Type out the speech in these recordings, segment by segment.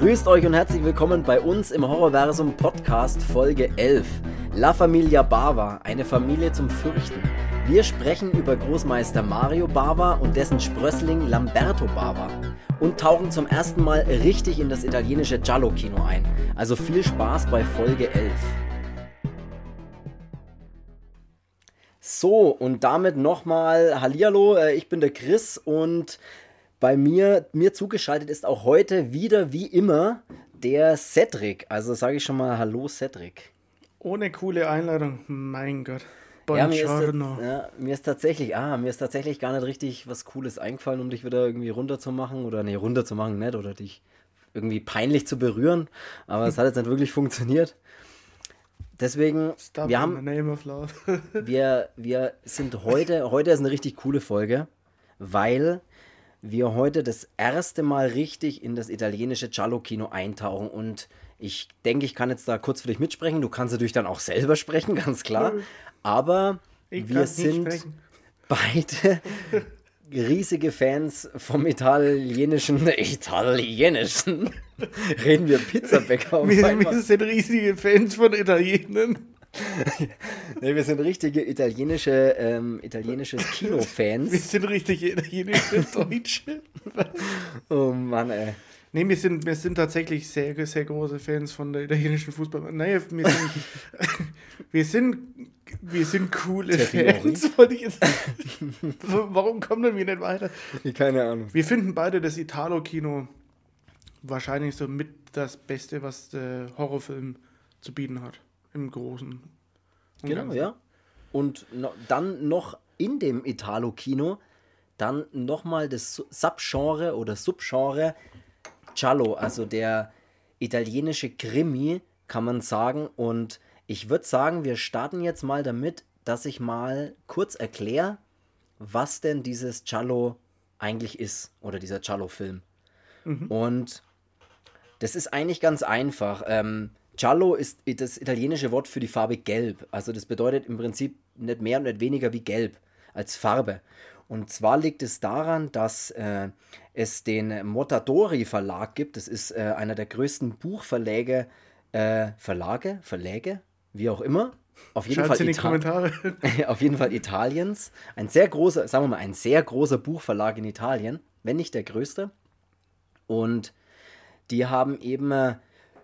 Grüßt euch und herzlich willkommen bei uns im Horrorversum Podcast Folge 11. La Familia Bava, eine Familie zum Fürchten. Wir sprechen über Großmeister Mario Bava und dessen Sprössling Lamberto Bava und tauchen zum ersten Mal richtig in das italienische Giallo-Kino ein. Also viel Spaß bei Folge 11. So, und damit nochmal Hallihallo, äh, ich bin der Chris und bei mir, mir zugeschaltet ist auch heute wieder wie immer der Cedric. Also sage ich schon mal Hallo Cedric. Ohne coole Einladung, mein Gott. Ja mir, ist, ja, mir ist tatsächlich, ah, mir ist tatsächlich gar nicht richtig was Cooles eingefallen, um dich wieder irgendwie runterzumachen oder nee, runterzumachen, nicht, oder dich irgendwie peinlich zu berühren. Aber es hat jetzt nicht wirklich funktioniert. Deswegen, Stop wir haben, wir, wir sind heute, heute ist eine richtig coole Folge, weil wir heute das erste Mal richtig in das italienische Giallo-Kino eintauchen. Und ich denke, ich kann jetzt da kurz für dich mitsprechen. Du kannst natürlich dann auch selber sprechen, ganz klar. Aber ich wir sind beide riesige Fans vom italienischen, italienischen, reden wir Pizzabäcker. Wir, wir sind riesige Fans von Italienern. Nee, wir sind richtige italienische, ähm, italienisches Kinofans. Wir sind richtige italienische Deutsche. oh Mann, ey. Nee, wir sind, wir sind tatsächlich sehr, sehr große Fans von der italienischen Fußball. Naja, wir sind, wir sind, wir sind coole Fans, wollte ich jetzt Warum kommen wir nicht weiter? Keine Ahnung. Wir finden beide das Italo-Kino wahrscheinlich so mit das Beste, was der Horrorfilm zu bieten hat im Großen. Genau, Ganzen. ja. Und no, dann noch in dem Italo-Kino dann nochmal das Subgenre oder Subgenre Giallo, also der italienische Krimi, kann man sagen. Und ich würde sagen, wir starten jetzt mal damit, dass ich mal kurz erkläre, was denn dieses Giallo eigentlich ist oder dieser Giallo-Film. Mhm. Und das ist eigentlich ganz einfach. Ähm, Giallo ist das italienische Wort für die Farbe Gelb. Also das bedeutet im Prinzip nicht mehr und nicht weniger wie Gelb als Farbe. Und zwar liegt es daran, dass äh, es den Motadori Verlag gibt. Das ist äh, einer der größten Buchverläge, äh, Verlage, Verläge, wie auch immer. Auf jeden, Fall in die Kommentare. auf jeden Fall Italiens. Ein sehr großer, sagen wir mal, ein sehr großer Buchverlag in Italien, wenn nicht der größte. Und die haben eben äh,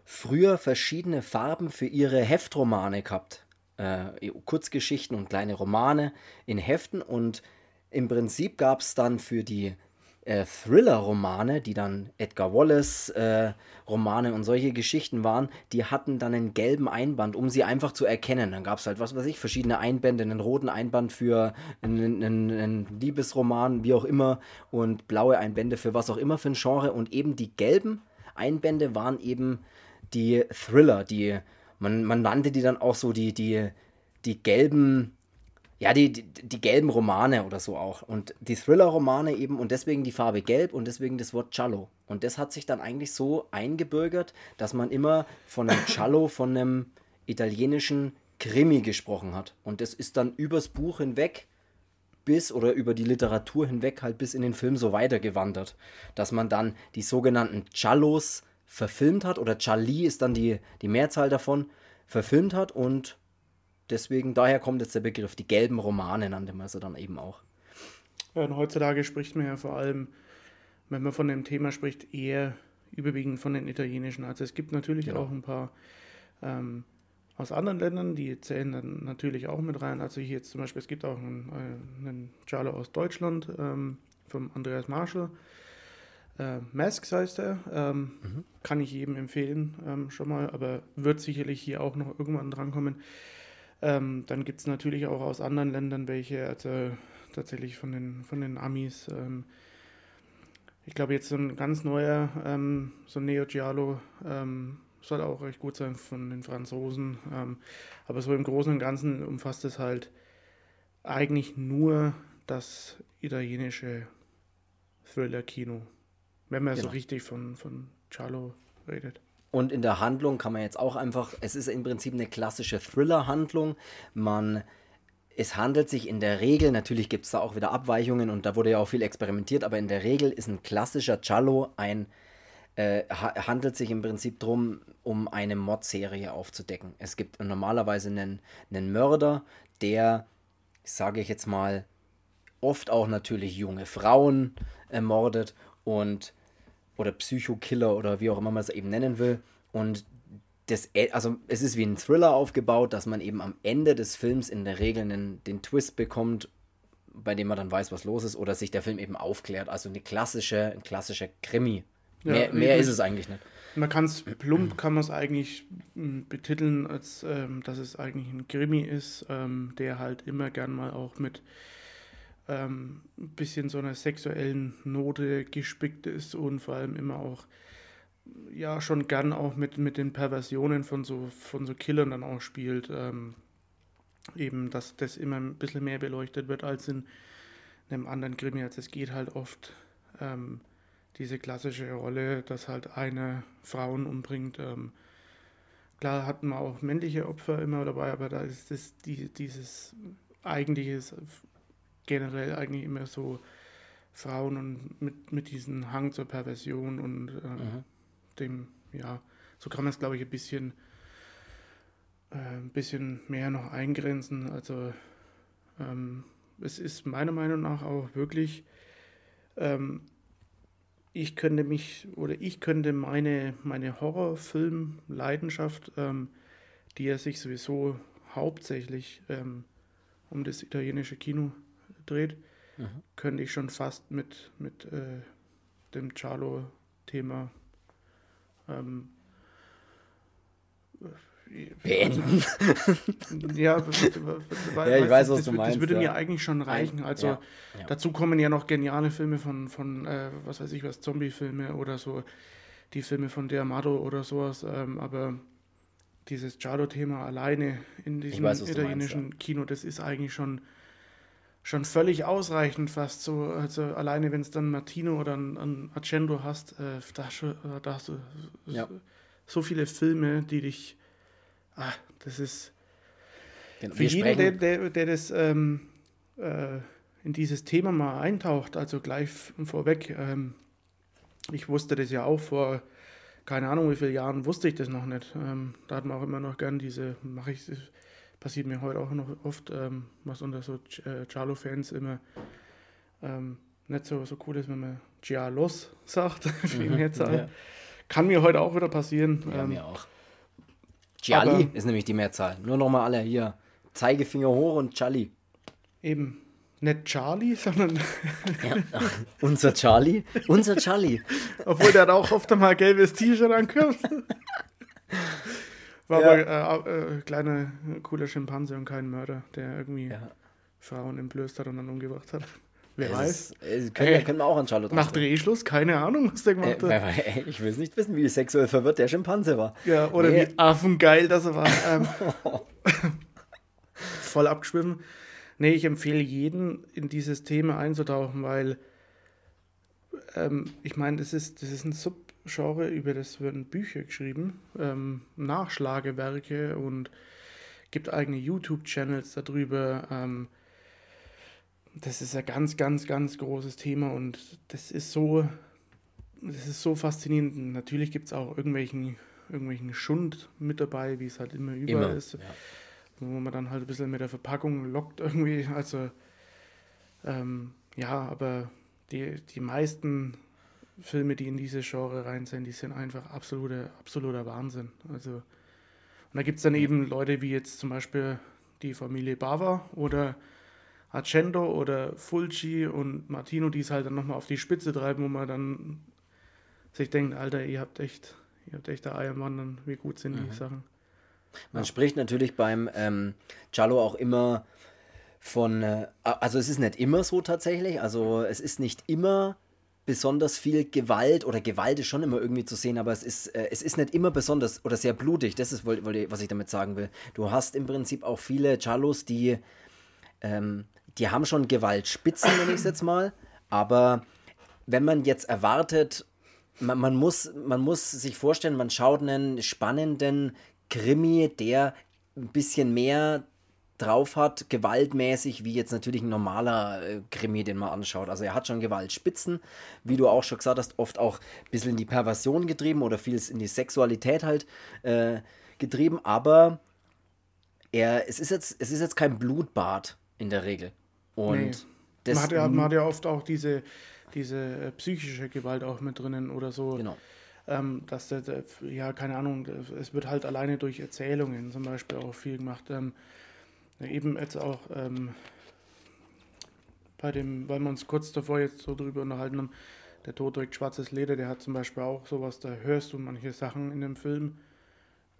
früher verschiedene Farben für ihre Heftromane gehabt. Äh, Kurzgeschichten und kleine Romane in Heften und im Prinzip gab es dann für die äh, Thriller-Romane, die dann Edgar Wallace-Romane äh, und solche Geschichten waren, die hatten dann einen gelben Einband, um sie einfach zu erkennen. Dann gab es halt, was weiß ich, verschiedene Einbände, einen roten Einband für einen, einen, einen, Liebesroman, wie auch immer, und blaue Einbände für was auch immer für ein Genre. Und eben die gelben Einbände waren eben die Thriller, die, man, man nannte die dann auch so die, die, die gelben, ja, die, die, die gelben Romane oder so auch. Und die Thriller-Romane eben und deswegen die Farbe gelb und deswegen das Wort Cello. Und das hat sich dann eigentlich so eingebürgert, dass man immer von einem Cello, von einem italienischen Krimi gesprochen hat. Und das ist dann übers Buch hinweg bis oder über die Literatur hinweg halt bis in den Film so weitergewandert, dass man dann die sogenannten Giallos verfilmt hat, oder Charlie ist dann die, die Mehrzahl davon, verfilmt hat und deswegen, daher kommt jetzt der Begriff, die gelben Romane nannte man sie dann eben auch. Ja, und heutzutage spricht man ja vor allem, wenn man von dem Thema spricht, eher überwiegend von den italienischen. Also es gibt natürlich genau. auch ein paar ähm, aus anderen Ländern, die zählen dann natürlich auch mit rein. Also hier jetzt zum Beispiel, es gibt auch einen, äh, einen Giallo aus Deutschland ähm, vom Andreas Marschall. Äh, Masks heißt er. Ähm, mhm. Kann ich jedem empfehlen, ähm, schon mal, aber wird sicherlich hier auch noch irgendwann drankommen. Ähm, dann gibt es natürlich auch aus anderen Ländern welche, also tatsächlich von den, von den Amis. Ähm, ich glaube, jetzt so ein ganz neuer, ähm, so ein Neo Giallo, ähm, soll auch recht gut sein von den Franzosen. Ähm, aber so im Großen und Ganzen umfasst es halt eigentlich nur das italienische Thriller-Kino. Wenn man genau. so richtig von, von Charlo redet. Und in der Handlung kann man jetzt auch einfach, es ist im Prinzip eine klassische Thriller-Handlung. Man, es handelt sich in der Regel, natürlich gibt es da auch wieder Abweichungen und da wurde ja auch viel experimentiert, aber in der Regel ist ein klassischer Cello ein äh, ha handelt sich im Prinzip darum, um eine Mordserie aufzudecken. Es gibt normalerweise einen, einen Mörder, der, sage ich jetzt mal, oft auch natürlich junge Frauen ermordet und oder Psychokiller oder wie auch immer man es eben nennen will. Und das, also es ist wie ein Thriller aufgebaut, dass man eben am Ende des Films in der Regel einen, den Twist bekommt, bei dem man dann weiß, was los ist, oder sich der Film eben aufklärt. Also eine klassische, ein klassischer Krimi. Ja, mehr, mehr ist es eigentlich nicht. Man kann es plump, kann man es eigentlich hm, betiteln, als ähm, dass es eigentlich ein Krimi ist, ähm, der halt immer gern mal auch mit ähm, ein bisschen so einer sexuellen Note gespickt ist und vor allem immer auch ja schon gern auch mit, mit den Perversionen von so, von so Killern dann auch spielt. Ähm, eben, dass das immer ein bisschen mehr beleuchtet wird als in einem anderen Krimi. Also es geht halt oft ähm, diese klassische Rolle, dass halt eine Frauen umbringt. Ähm, klar hatten wir auch männliche Opfer immer dabei, aber da ist das die, dieses eigentliche generell eigentlich immer so Frauen und mit, mit diesem Hang zur Perversion und ähm, dem, ja, so kann man es, glaube ich, ein bisschen, äh, ein bisschen mehr noch eingrenzen. Also ähm, es ist meiner Meinung nach auch wirklich, ähm, ich könnte mich oder ich könnte meine, meine Horrorfilm-Leidenschaft, ähm, die ja sich sowieso hauptsächlich ähm, um das italienische Kino dreht, mhm. könnte ich schon fast mit, mit äh, dem Charlo-Thema ähm, beenden. ja, ja, ich weiß, was das, du meinst. Das würde ja. mir eigentlich schon reichen. Also ja, ja. dazu kommen ja noch geniale Filme von, von äh, was weiß ich was, Zombie-Filme oder so, die Filme von Der Amado oder sowas. Ähm, aber dieses Giallo-Thema alleine in diesem weiß, italienischen meinst, Kino, das ist eigentlich schon schon völlig ausreichend fast so. Also alleine wenn es dann Martino oder ein, ein Accendo hast, äh, da, äh, da, hast du ja. so viele Filme, die dich. Ah, das ist. Genau. Für jeden, der, der, der das ähm, äh, in dieses Thema mal eintaucht, also gleich vorweg, ähm, ich wusste das ja auch vor keine Ahnung wie vielen Jahren, wusste ich das noch nicht. Ähm, da hat man auch immer noch gern diese, mache ich passiert mir heute auch noch oft, ähm, was unter so äh, Charlo-Fans immer ähm, nicht so, so cool ist, wenn man Gialos sagt, wie mhm, Mehrzahl. Ja. Kann mir heute auch wieder passieren. Ja, ähm, mir auch. Gialli ist nämlich die Mehrzahl. Nur nochmal alle hier. Zeigefinger hoch und Charlie. Eben. Nicht Charlie, sondern. ja. Unser Charlie. Unser Charlie. Obwohl der hat auch oft einmal gelbes T-Shirt ankommt. War ja. aber äh, äh, kleiner, cooler Schimpanse und kein Mörder, der irgendwie ja. Frauen entblößt hat und dann umgebracht hat. Wer es weiß. Ist, können, äh, können, wir auch an Charlotte Nach Drehschluss, keine Ahnung, was der gemacht äh, hat. Ey, ich will es nicht wissen, wie sexuell verwirrt der Schimpanse war. Ja, oder nee. wie affengeil das er war. Ähm, voll abgeschwimmen. Nee, ich empfehle jeden, in dieses Thema einzutauchen, weil ähm, ich meine, das ist, das ist ein Sub Genre, über das werden Bücher geschrieben, ähm, Nachschlagewerke und gibt eigene YouTube-Channels darüber. Ähm, das ist ein ganz, ganz, ganz großes Thema und das ist so, das ist so faszinierend. Natürlich gibt es auch irgendwelchen, irgendwelchen Schund mit dabei, wie es halt immer überall immer, ist. Ja. Wo man dann halt ein bisschen mit der Verpackung lockt irgendwie. Also ähm, ja, aber die, die meisten Filme, die in diese Genre rein sind, die sind einfach absoluter, absoluter Wahnsinn. Also, und da gibt es dann eben Leute wie jetzt zum Beispiel die Familie Bava oder Accendo oder Fulci und Martino, die es halt dann nochmal auf die Spitze treiben, wo man dann sich denkt, Alter, ihr habt echt, ihr habt echt der Eiermann, wie gut sind mhm. die Sachen. Man ja. spricht natürlich beim ähm, Giallo auch immer von, äh, also es ist nicht immer so tatsächlich, also es ist nicht immer besonders viel Gewalt oder Gewalt ist schon immer irgendwie zu sehen, aber es ist, äh, es ist nicht immer besonders oder sehr blutig. Das ist, was ich damit sagen will. Du hast im Prinzip auch viele Chalos, die, ähm, die haben schon Gewaltspitzen, nenne ich es jetzt mal, aber wenn man jetzt erwartet, man, man, muss, man muss sich vorstellen, man schaut einen spannenden Krimi, der ein bisschen mehr drauf hat, gewaltmäßig, wie jetzt natürlich ein normaler äh, Krimi, den man anschaut. Also er hat schon Gewaltspitzen, wie du auch schon gesagt hast, oft auch ein bisschen in die Perversion getrieben oder vieles in die Sexualität halt äh, getrieben, aber er, es, ist jetzt, es ist jetzt kein Blutbad in der Regel. Und nee. das, man, hat ja, man hat ja oft auch diese, diese äh, psychische Gewalt auch mit drinnen oder so. Genau. Ähm, dass der, der, ja, keine Ahnung, es wird halt alleine durch Erzählungen zum Beispiel auch viel gemacht. Ähm, eben jetzt auch ähm, bei dem, weil wir uns kurz davor jetzt so drüber unterhalten haben, der Tod trägt schwarzes Leder, der hat zum Beispiel auch sowas, da hörst du manche Sachen in dem Film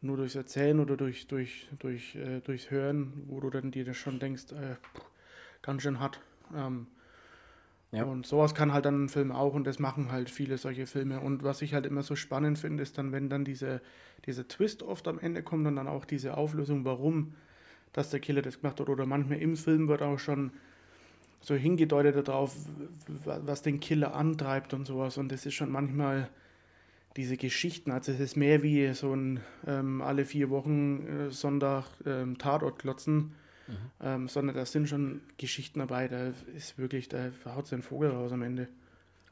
nur durchs Erzählen oder durch, durch, durch, äh, durchs Hören, wo du dann dir das schon denkst, äh, ganz schön hart. Ähm, ja. Und sowas kann halt dann ein Film auch und das machen halt viele solche Filme. Und was ich halt immer so spannend finde, ist dann, wenn dann diese, dieser Twist oft am Ende kommt und dann auch diese Auflösung, warum dass der Killer das gemacht hat. Oder manchmal im Film wird auch schon so hingedeutet darauf, was den Killer antreibt und sowas. Und das ist schon manchmal diese Geschichten. Also es ist mehr wie so ein ähm, alle vier Wochen äh, Sonntag ähm, Tatort klotzen. Mhm. Ähm, sondern da sind schon Geschichten dabei, da ist wirklich, da haut sein Vogel raus am Ende.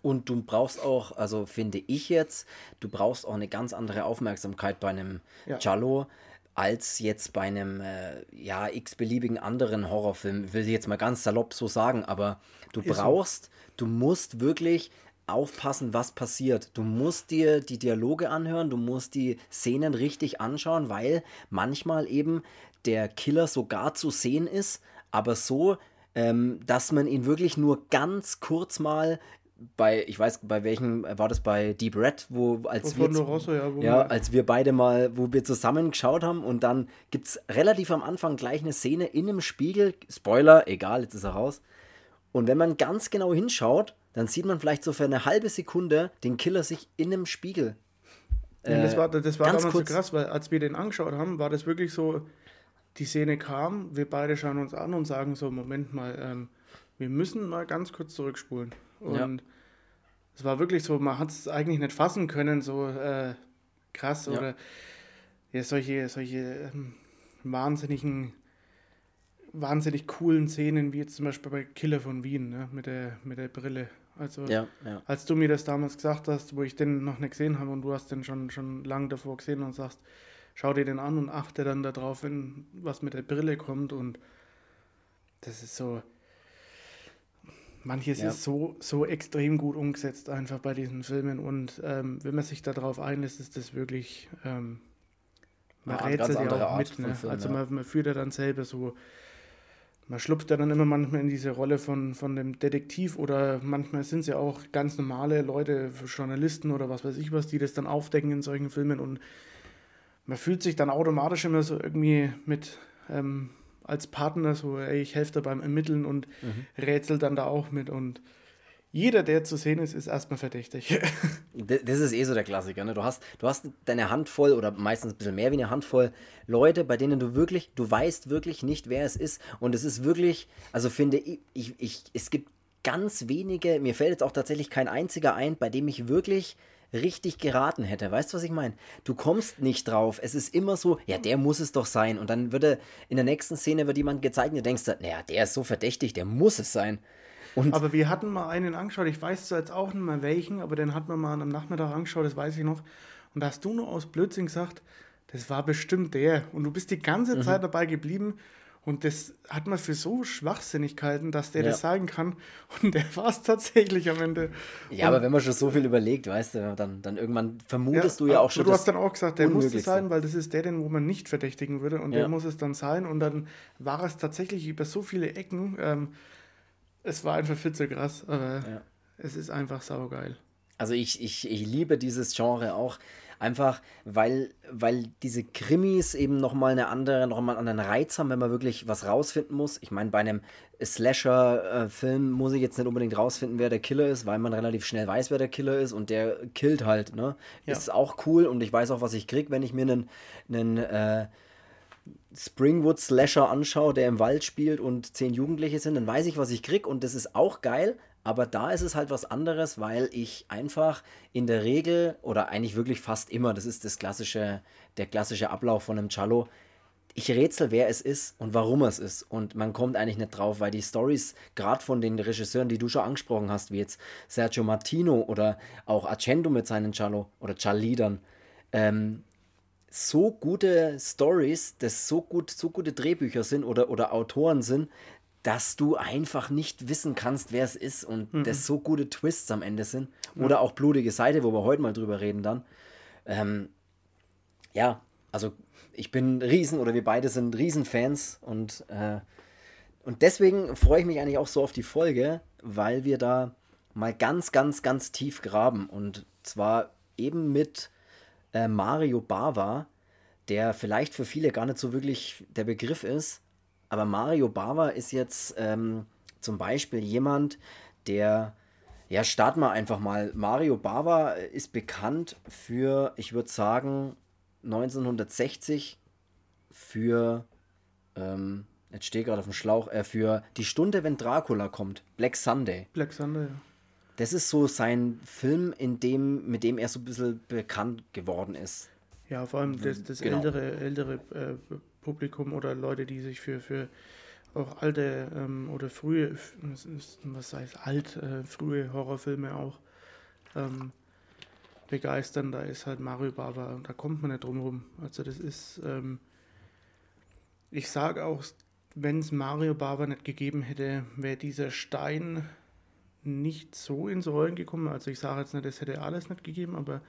Und du brauchst auch, also finde ich jetzt, du brauchst auch eine ganz andere Aufmerksamkeit bei einem ja. Giallo als jetzt bei einem äh, ja x-beliebigen anderen Horrorfilm, will ich jetzt mal ganz salopp so sagen, aber du Ist brauchst, so. du musst wirklich aufpassen, was passiert. Du musst dir die Dialoge anhören, du musst die Szenen richtig anschauen, weil manchmal eben der Killer sogar zu sehen ist, aber so, ähm, dass man ihn wirklich nur ganz kurz mal bei, ich weiß, bei welchem war das bei Deep Red, wo als wir, Rosso, ja, ja, als wir beide mal, wo wir zusammen geschaut haben und dann gibt es relativ am Anfang gleich eine Szene in einem Spiegel, Spoiler, egal, jetzt ist er raus. Und wenn man ganz genau hinschaut, dann sieht man vielleicht so für eine halbe Sekunde den Killer sich in einem Spiegel. Äh, ja, das war, das war damals kurz. so krass, weil als wir den angeschaut haben, war das wirklich so, die Szene kam, wir beide schauen uns an und sagen so, Moment mal, ähm, wir müssen mal ganz kurz zurückspulen. Und ja. es war wirklich so, man hat es eigentlich nicht fassen können, so äh, krass ja. oder ja, solche, solche ähm, wahnsinnigen, wahnsinnig coolen Szenen, wie jetzt zum Beispiel bei Killer von Wien, ne, mit, der, mit der Brille. Also, ja, ja. als du mir das damals gesagt hast, wo ich den noch nicht gesehen habe und du hast den schon, schon lange davor gesehen und sagst, schau dir den an und achte dann darauf, wenn was mit der Brille kommt und das ist so, manches ja. ist so, so extrem gut umgesetzt einfach bei diesen Filmen und ähm, wenn man sich darauf einlässt, ist das wirklich, ähm, man ja, rätselt ja auch mit, ne? Film, also ja. man, man führt ja dann selber so, man schlupft ja dann immer manchmal in diese Rolle von, von dem Detektiv oder manchmal sind es ja auch ganz normale Leute, Journalisten oder was weiß ich was, die das dann aufdecken in solchen Filmen und man fühlt sich dann automatisch immer so irgendwie mit ähm, als Partner so, ey, ich helfe da beim Ermitteln und mhm. rätsel dann da auch mit und jeder, der zu sehen ist, ist erstmal verdächtig. das ist eh so der Klassiker. Ne? Du, hast, du hast deine Handvoll oder meistens ein bisschen mehr wie eine Handvoll Leute, bei denen du wirklich, du weißt wirklich nicht, wer es ist. Und es ist wirklich, also finde ich, ich, ich es gibt ganz wenige, mir fällt jetzt auch tatsächlich kein einziger ein, bei dem ich wirklich richtig geraten hätte. Weißt du, was ich meine? Du kommst nicht drauf. Es ist immer so, ja, der muss es doch sein. Und dann würde in der nächsten Szene wird jemand gezeigt und du denkst, naja, der ist so verdächtig, der muss es sein. Und aber wir hatten mal einen angeschaut, ich weiß zwar jetzt auch nicht mehr welchen, aber den hat man mal am Nachmittag angeschaut, das weiß ich noch. Und da hast du nur aus Blödsinn gesagt, das war bestimmt der. Und du bist die ganze mhm. Zeit dabei geblieben und das hat man für so schwachsinnig gehalten, dass der ja. das sagen kann. Und der war es tatsächlich am Ende. Ja, und aber wenn man schon so viel überlegt, weißt du, dann, dann irgendwann vermutest ja, du ja auch schon. Du hast dann auch gesagt, der muss es sein, weil das ist der, den wo man nicht verdächtigen würde. Und ja. der muss es dann sein. Und dann war es tatsächlich über so viele Ecken. Ähm, es war einfach viel zu krass. Aber es ist einfach saugeil. Also ich, ich, ich liebe dieses Genre auch. Einfach, weil, weil diese Krimis eben nochmal eine andere, nochmal einen anderen Reiz haben, wenn man wirklich was rausfinden muss. Ich meine, bei einem Slasher-Film muss ich jetzt nicht unbedingt rausfinden, wer der Killer ist, weil man relativ schnell weiß, wer der Killer ist und der killt halt, ne? Ja. Ist auch cool und ich weiß auch, was ich krieg, wenn ich mir einen, einen äh, Springwood Slasher anschaue, der im Wald spielt und zehn Jugendliche sind, dann weiß ich, was ich krieg und das ist auch geil, aber da ist es halt was anderes, weil ich einfach in der Regel oder eigentlich wirklich fast immer, das ist das klassische, der klassische Ablauf von einem Cello, ich rätsel, wer es ist und warum es ist. Und man kommt eigentlich nicht drauf, weil die Stories, gerade von den Regisseuren, die du schon angesprochen hast, wie jetzt Sergio Martino oder auch Accendo mit seinen Cello oder Cialidern, ähm, so gute Stories, das so gut, so gute Drehbücher sind oder, oder Autoren sind, dass du einfach nicht wissen kannst, wer es ist und mhm. das so gute Twists am Ende sind. Oder auch blutige Seite, wo wir heute mal drüber reden dann. Ähm, ja, also ich bin Riesen oder wir beide sind Riesenfans und, äh, und deswegen freue ich mich eigentlich auch so auf die Folge, weil wir da mal ganz, ganz, ganz tief graben und zwar eben mit äh, Mario Bava, der vielleicht für viele gar nicht so wirklich der Begriff ist, aber Mario Bava ist jetzt ähm, zum Beispiel jemand, der ja, starten wir einfach mal. Mario Bava ist bekannt für, ich würde sagen, 1960 für, ähm, jetzt stehe ich gerade auf dem Schlauch, äh, für Die Stunde, wenn Dracula kommt, Black Sunday. Black Sunday, ja. Das ist so sein Film, in dem, mit dem er so ein bisschen bekannt geworden ist. Ja, vor allem das, das genau. ältere, ältere äh, Publikum oder Leute, die sich für, für auch alte ähm, oder frühe, was heißt alt, äh, frühe Horrorfilme auch ähm, begeistern. Da ist halt Mario Bava, da kommt man nicht drum rum. Also das ist, ähm, ich sage auch, wenn es Mario Bava nicht gegeben hätte, wäre dieser Stein nicht so ins Rollen gekommen. Also ich sage jetzt nicht, es hätte alles nicht gegeben, aber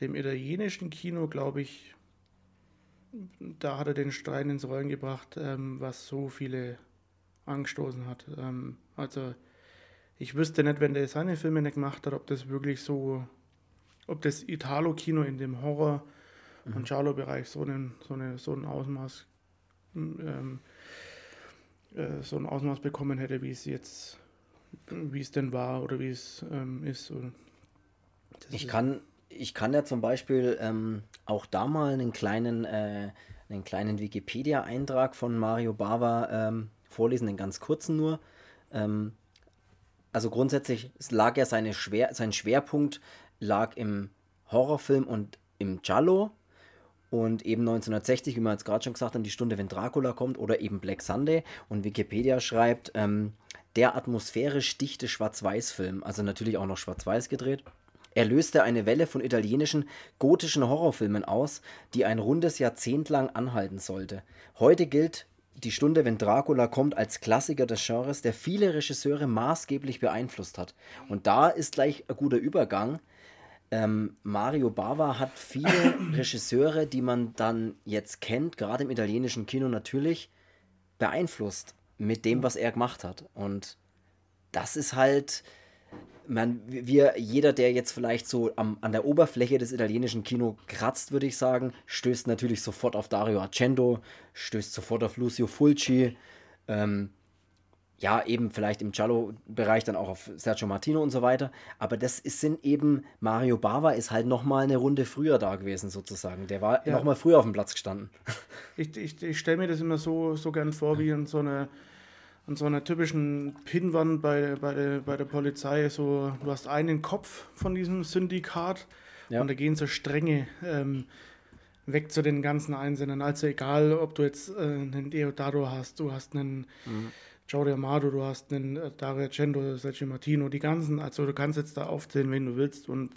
dem italienischen Kino, glaube ich, da hat er den Stein ins Rollen gebracht, ähm, was so viele angestoßen hat. Ähm, also ich wüsste nicht, wenn der seine Filme nicht gemacht hat, ob das wirklich so, ob das Italo-Kino in dem Horror- mhm. und Giallo-Bereich so, so, eine, so ein Ausmaß ähm, äh, so ein Ausmaß bekommen hätte, wie es jetzt, wie es denn war oder wie es ähm, ist. ich kann ich kann ja zum Beispiel ähm, auch da mal einen kleinen, äh, einen kleinen Wikipedia-Eintrag von Mario Bava ähm, vorlesen, einen ganz kurzen nur. Ähm, also grundsätzlich lag ja seine Schwer, sein Schwerpunkt lag im Horrorfilm und im Giallo. Und eben 1960, wie wir jetzt gerade schon gesagt haben, die Stunde, wenn Dracula kommt, oder eben Black Sunday. Und Wikipedia schreibt, ähm, der atmosphärisch dichte Schwarz-Weiß-Film, also natürlich auch noch Schwarz-Weiß gedreht. Er löste eine Welle von italienischen gotischen Horrorfilmen aus, die ein rundes Jahrzehnt lang anhalten sollte. Heute gilt die Stunde, wenn Dracula kommt, als Klassiker des Genres, der viele Regisseure maßgeblich beeinflusst hat. Und da ist gleich ein guter Übergang. Ähm, Mario Bava hat viele Regisseure, die man dann jetzt kennt, gerade im italienischen Kino natürlich, beeinflusst mit dem, was er gemacht hat. Und das ist halt, man, wir, jeder, der jetzt vielleicht so am, an der Oberfläche des italienischen Kino kratzt, würde ich sagen, stößt natürlich sofort auf Dario Argento, stößt sofort auf Lucio Fulci, ähm, ja, eben vielleicht im Giallo-Bereich dann auch auf Sergio Martino und so weiter. Aber das ist, sind eben, Mario Bava ist halt nochmal eine Runde früher da gewesen, sozusagen. Der war ja. nochmal früher auf dem Platz gestanden. Ich, ich, ich stelle mir das immer so, so gern vor, wie in so einer an so einer typischen Pinnwand bei, bei, der, bei der Polizei so, du hast einen Kopf von diesem Syndikat ja. und da gehen so Stränge ähm, weg zu den ganzen Einsendern. Also egal, ob du jetzt äh, einen Deodato hast, du hast einen mhm. Joe Amado, du hast einen äh, Dario Cendo, Sergio Martino, die ganzen, also du kannst jetzt da aufzählen, wen du willst. Und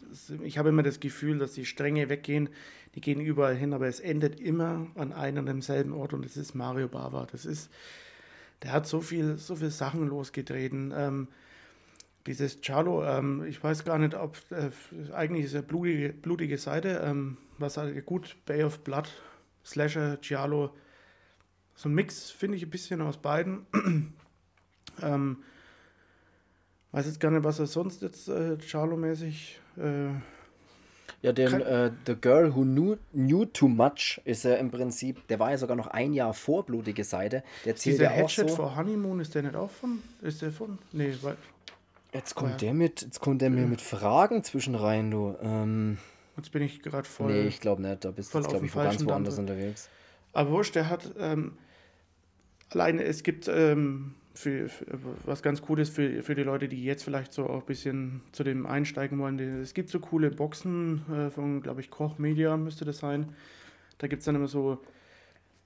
ich habe immer das Gefühl, dass die Stränge weggehen, die gehen überall hin, aber es endet immer an einem und demselben Ort und das ist Mario Bava. Das ist der hat so viel, so viel Sachen losgetreten. Ähm, dieses Charlo, ähm, ich weiß gar nicht, ob äh, eigentlich ist er blutige, blutige Seite, ähm, was halt gut, Bay of Blood, Slasher, Giallo, so ein Mix finde ich ein bisschen aus beiden. ähm, weiß jetzt gar nicht, was er sonst jetzt äh, Charlo-mäßig äh, ja, den äh, The Girl Who Knew, Knew Too Much ist er im Prinzip, der war ja sogar noch ein Jahr vor Blutige Seite. Der zählt Dieser ja auch Headshot so. for Honeymoon, ist der nicht auch von? Ist der von? Nee, weil. Jetzt kommt ja. der mit, jetzt kommt der mir mit Fragen zwischen rein, du. Ähm, jetzt bin ich gerade voll. Nee, ich glaube nicht. Da bist du, glaube ich, ganz woanders unterwegs. Aber wurscht, der hat ähm, alleine, es gibt ähm, für, was ganz cool ist für, für die Leute, die jetzt vielleicht so auch ein bisschen zu dem einsteigen wollen. Es gibt so coole Boxen äh, von, glaube ich, Koch Media müsste das sein. Da gibt es dann immer so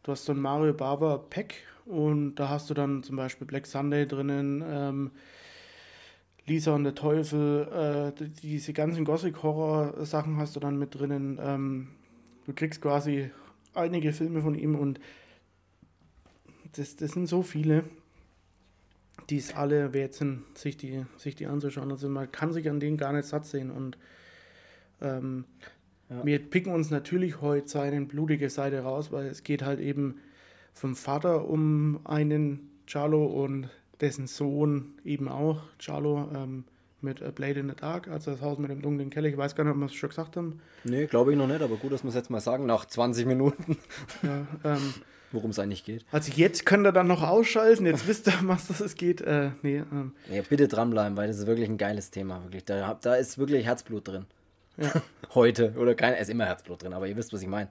du hast so ein Mario Bava Pack und da hast du dann zum Beispiel Black Sunday drinnen, ähm, Lisa und der Teufel, äh, diese ganzen Gothic-Horror-Sachen hast du dann mit drinnen. Ähm, du kriegst quasi einige Filme von ihm und das, das sind so viele, die es alle wert sind, sich die, sich die anzuschauen. Also man kann sich an denen gar nicht satt sehen und ähm, ja. wir picken uns natürlich heute seine blutige Seite raus, weil es geht halt eben vom Vater um einen Charlo und dessen Sohn eben auch, Charlo, ähm, mit A Blade in the Dark, also das Haus mit dem dunklen Keller. Ich weiß gar nicht, ob wir es schon gesagt haben. Nee, glaube ich noch nicht, aber gut, dass wir es jetzt mal sagen, nach 20 Minuten. Ja, ähm, Worum es eigentlich geht. Also jetzt könnt ihr dann noch ausschalten, jetzt wisst ihr, was das es geht. Äh, nee, ähm. ja, bitte dranbleiben, weil das ist wirklich ein geiles Thema. Wirklich. Da, da ist wirklich Herzblut drin. Ja. Heute. Oder kein, ist immer Herzblut drin, aber ihr wisst, was ich meine.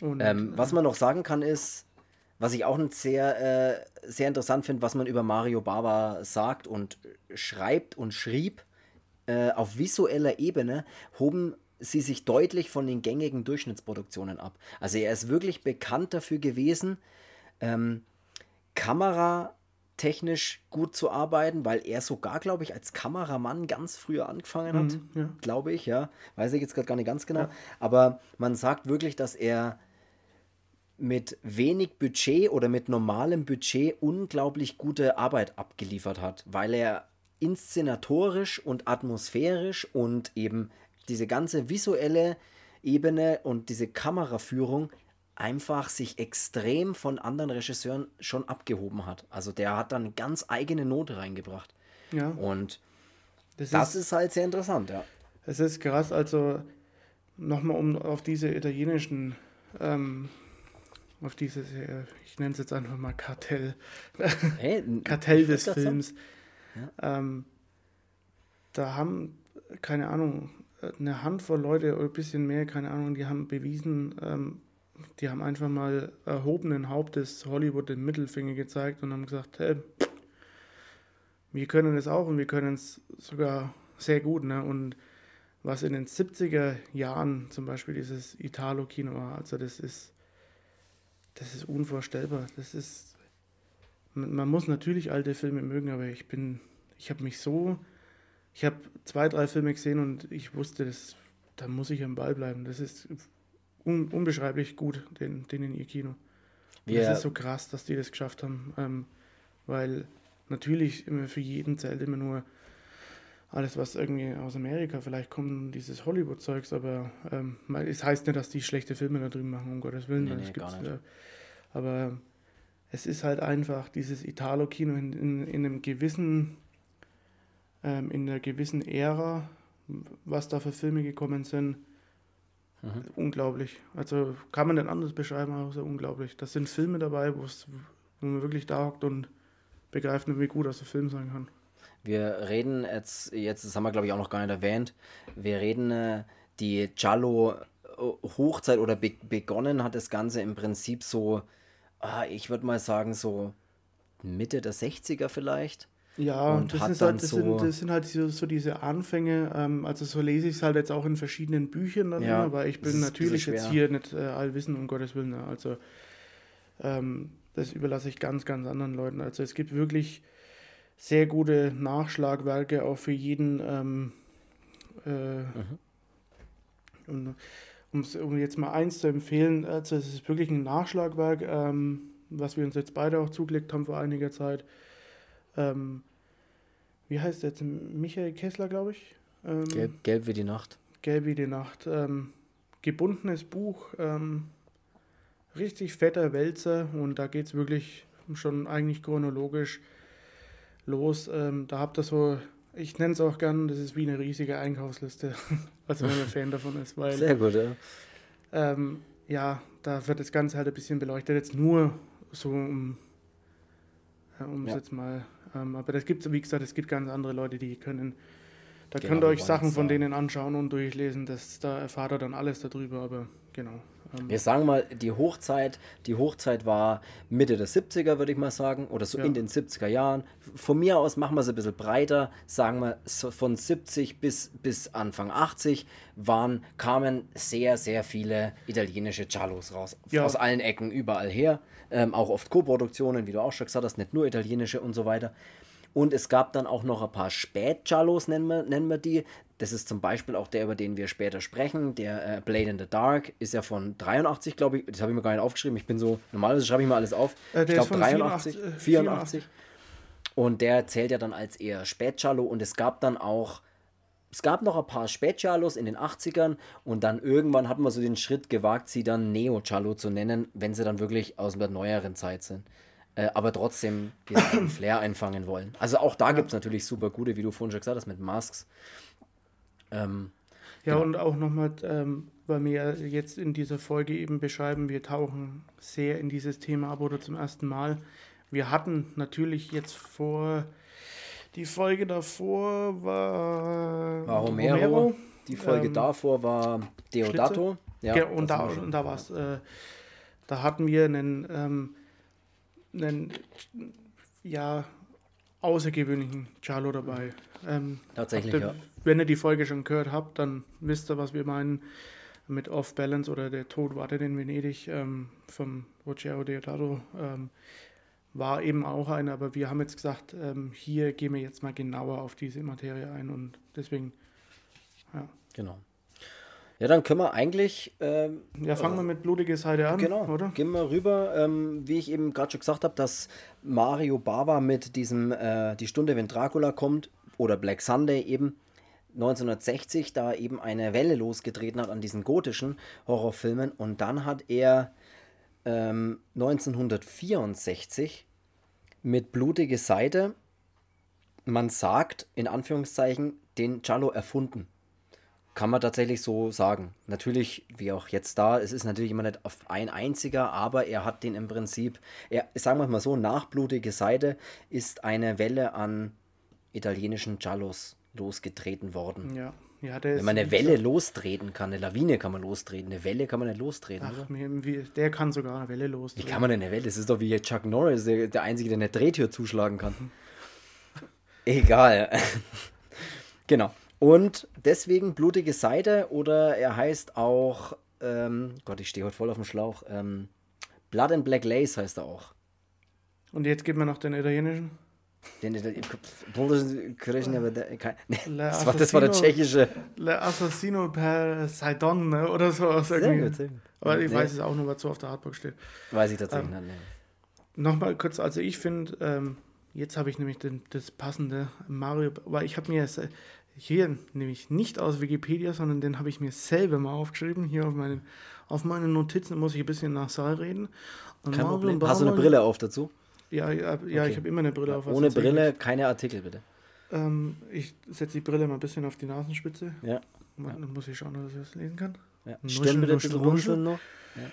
Ähm, was man noch sagen kann, ist, was ich auch sehr, äh, sehr interessant finde, was man über Mario Bava sagt und schreibt und schrieb, äh, auf visueller Ebene hoben sie sich deutlich von den gängigen Durchschnittsproduktionen ab. Also er ist wirklich bekannt dafür gewesen, ähm, kameratechnisch gut zu arbeiten, weil er sogar, glaube ich, als Kameramann ganz früher angefangen hat, mhm, ja. glaube ich, ja. Weiß ich jetzt gerade gar nicht ganz genau. Ja. Aber man sagt wirklich, dass er mit wenig Budget oder mit normalem Budget unglaublich gute Arbeit abgeliefert hat, weil er inszenatorisch und atmosphärisch und eben diese ganze visuelle Ebene und diese Kameraführung einfach sich extrem von anderen Regisseuren schon abgehoben hat. Also der hat dann eine ganz eigene Note reingebracht. Ja. Und das, das ist, ist, halt sehr interessant, ja. Es ist krass, also nochmal um auf diese italienischen ähm, auf dieses, äh, ich nenne es jetzt einfach mal Kartell, hey, Kartell des Films. Ja. Ähm, da haben, keine Ahnung, eine Handvoll Leute oder ein bisschen mehr, keine Ahnung, die haben bewiesen, ähm, die haben einfach mal erhobenen Hauptes Hollywood den Mittelfinger gezeigt und haben gesagt, hey, wir können es auch und wir können es sogar sehr gut. Ne? Und was in den 70er Jahren zum Beispiel dieses Italo-Kino war, also das ist das ist unvorstellbar. Das ist. Man muss natürlich alte Filme mögen, aber ich bin. Ich habe mich so. Ich habe zwei, drei Filme gesehen und ich wusste, das, da muss ich am Ball bleiben. Das ist un, unbeschreiblich gut, den, den in ihr Kino. Yeah. Das ist so krass, dass die das geschafft haben. Ähm, weil natürlich immer für jeden zählt immer nur alles, was irgendwie aus Amerika vielleicht kommt, dieses Hollywood-Zeugs, aber ähm, es heißt nicht, dass die schlechte Filme da drüben machen, um Gottes Willen. Nee, nee, nicht. Äh, aber es ist halt einfach dieses Italo-Kino in, in, in, einem gewissen, ähm, in einer gewissen Ära, was da für Filme gekommen sind, mhm. unglaublich. Also kann man nicht anders beschreiben, außer unglaublich. Das sind Filme dabei, wo man wirklich da hockt und begreift, wie gut das ein Film sein kann. Wir reden jetzt, jetzt das haben wir glaube ich auch noch gar nicht erwähnt, wir reden äh, die Giallo äh, Hochzeit oder be begonnen hat das Ganze im Prinzip so, ah, ich würde mal sagen so Mitte der 60er vielleicht. Ja, und das, ist halt, das, so sind, das sind halt so, so diese Anfänge, ähm, also so lese ich es halt jetzt auch in verschiedenen Büchern dann ja, weil ich bin natürlich jetzt hier nicht äh, allwissend, um Gottes Willen. Ne? Also ähm, das überlasse ich ganz, ganz anderen Leuten. Also es gibt wirklich sehr gute Nachschlagwerke auch für jeden. Ähm, äh, mhm. und, um jetzt mal eins zu empfehlen, also es ist wirklich ein Nachschlagwerk, ähm, was wir uns jetzt beide auch zugelegt haben vor einiger Zeit. Ähm, wie heißt der jetzt? Michael Kessler, glaube ich. Ähm, Gelb, Gelb, wie die Nacht. Gelb wie die Nacht. Ähm, gebundenes Buch, ähm, richtig fetter Wälzer und da geht es wirklich schon eigentlich chronologisch los. Ähm, da habt ihr so, ich nenne es auch gern, das ist wie eine riesige Einkaufsliste, also wenn man Fan davon ist. Weil, Sehr gut, ja. Ähm, ja, da wird das Ganze halt ein bisschen beleuchtet, jetzt nur so um, um ja. es jetzt mal, ähm, aber das gibt wie gesagt, es gibt ganz andere Leute, die können, da genau, könnt ihr euch Sachen von denen anschauen und durchlesen, das, da erfahrt ihr dann alles darüber, aber genau. Ähm, Wir sagen mal, die Hochzeit, die Hochzeit war Mitte der 70er, würde ich mal sagen, oder so ja. in den 70er Jahren. Von mir aus machen wir es ein bisschen breiter, sagen wir so von 70 bis, bis Anfang 80 waren, kamen sehr, sehr viele italienische Giallos raus. Ja. Aus allen Ecken, überall her. Ähm, auch oft Co-Produktionen, wie du auch schon gesagt hast, nicht nur italienische und so weiter. Und es gab dann auch noch ein paar Spät-Jallos, nennen wir, nennen wir die. Das ist zum Beispiel auch der, über den wir später sprechen. Der äh, Blade in the Dark ist ja von 83, glaube ich. Das habe ich mir gar nicht aufgeschrieben. Ich bin so, normalerweise schreibe ich mal alles auf. Äh, ich glaube 83, 84. 84. Und der zählt ja dann als eher Spätjallo. Und es gab dann auch, es gab noch ein paar Spätjallos in den 80ern. Und dann irgendwann hat man so den Schritt gewagt, sie dann Neo-Jallo zu nennen, wenn sie dann wirklich aus der neueren Zeit sind äh, aber trotzdem diesen Flair einfangen wollen. Also auch da ja. gibt es natürlich super gute, wie du vorhin schon gesagt hast, mit Masks. Ähm, ja, genau. und auch nochmal, ähm, weil wir jetzt in dieser Folge eben beschreiben, wir tauchen sehr in dieses Thema ab oder zum ersten Mal. Wir hatten natürlich jetzt vor, die Folge davor war, war Romero. Romero. Die Folge ähm, davor war Deodato. Ja, und, da, und da war es, äh, da hatten wir einen ähm, einen ja, außergewöhnlichen Charlo dabei. Ähm, Tatsächlich, ihr, ja. Wenn ihr die Folge schon gehört habt, dann wisst ihr, was wir meinen mit Off Balance oder Der Tod wartet in Venedig ähm, vom Rogero Deodato. Ähm, war eben auch einer, aber wir haben jetzt gesagt, ähm, hier gehen wir jetzt mal genauer auf diese Materie ein und deswegen, ja. Genau. Ja, dann können wir eigentlich. Ähm, ja, fangen wir mit blutige Seite an, genau, oder? Gehen wir rüber, ähm, wie ich eben gerade schon gesagt habe, dass Mario Bava mit diesem äh, Die Stunde, wenn Dracula kommt, oder Black Sunday eben 1960 da eben eine Welle losgetreten hat an diesen gotischen Horrorfilmen und dann hat er ähm, 1964 mit Blutige Seite, man sagt in Anführungszeichen, den Giallo erfunden. Kann man tatsächlich so sagen. Natürlich, wie auch jetzt da, es ist natürlich immer nicht auf ein einziger, aber er hat den im Prinzip, er, sagen wir mal so, nachblutige Seite ist eine Welle an italienischen Giallos losgetreten worden. Ja. Ja, Wenn man eine Welle lostreten kann, eine Lawine kann man lostreten, eine Welle kann man nicht lostreten. Ach, wie, der kann sogar eine Welle lostreten. Wie kann man denn eine Welle? Das ist doch wie Chuck Norris, der, der Einzige, der eine Drehtür zuschlagen kann. Egal. genau. Und deswegen blutige Seite oder er heißt auch, ähm, Gott, ich stehe heute voll auf dem Schlauch, ähm, Blood and Black Lace heißt er auch. Und jetzt geben wir noch den italienischen. Den, den, das, war, das war der tschechische. Le Assassino per Saidon ne? oder so. Sehr gut, sehr gut. Aber ich weiß es auch nur, was so auf der Hardbox steht. Weiß ich tatsächlich ähm, nicht. Nochmal kurz, also ich finde, ähm, jetzt habe ich nämlich den, das passende Mario, weil ich habe mir hier nämlich nicht aus Wikipedia, sondern den habe ich mir selber mal aufgeschrieben. Hier auf meinen, auf meinen Notizen muss ich ein bisschen nach Saal reden. Und Kein Problem. Hast du eine Brille auf dazu? Ja, ja, okay. ich habe immer eine Brille auf. Ohne Brille keine Artikel, bitte. Ähm, ich setze die Brille mal ein bisschen auf die Nasenspitze. Ja. Dann ja. muss ich schauen, dass ich das lesen kann. Ja. Stimmt bitte ein bisschen runzeln noch. Ja.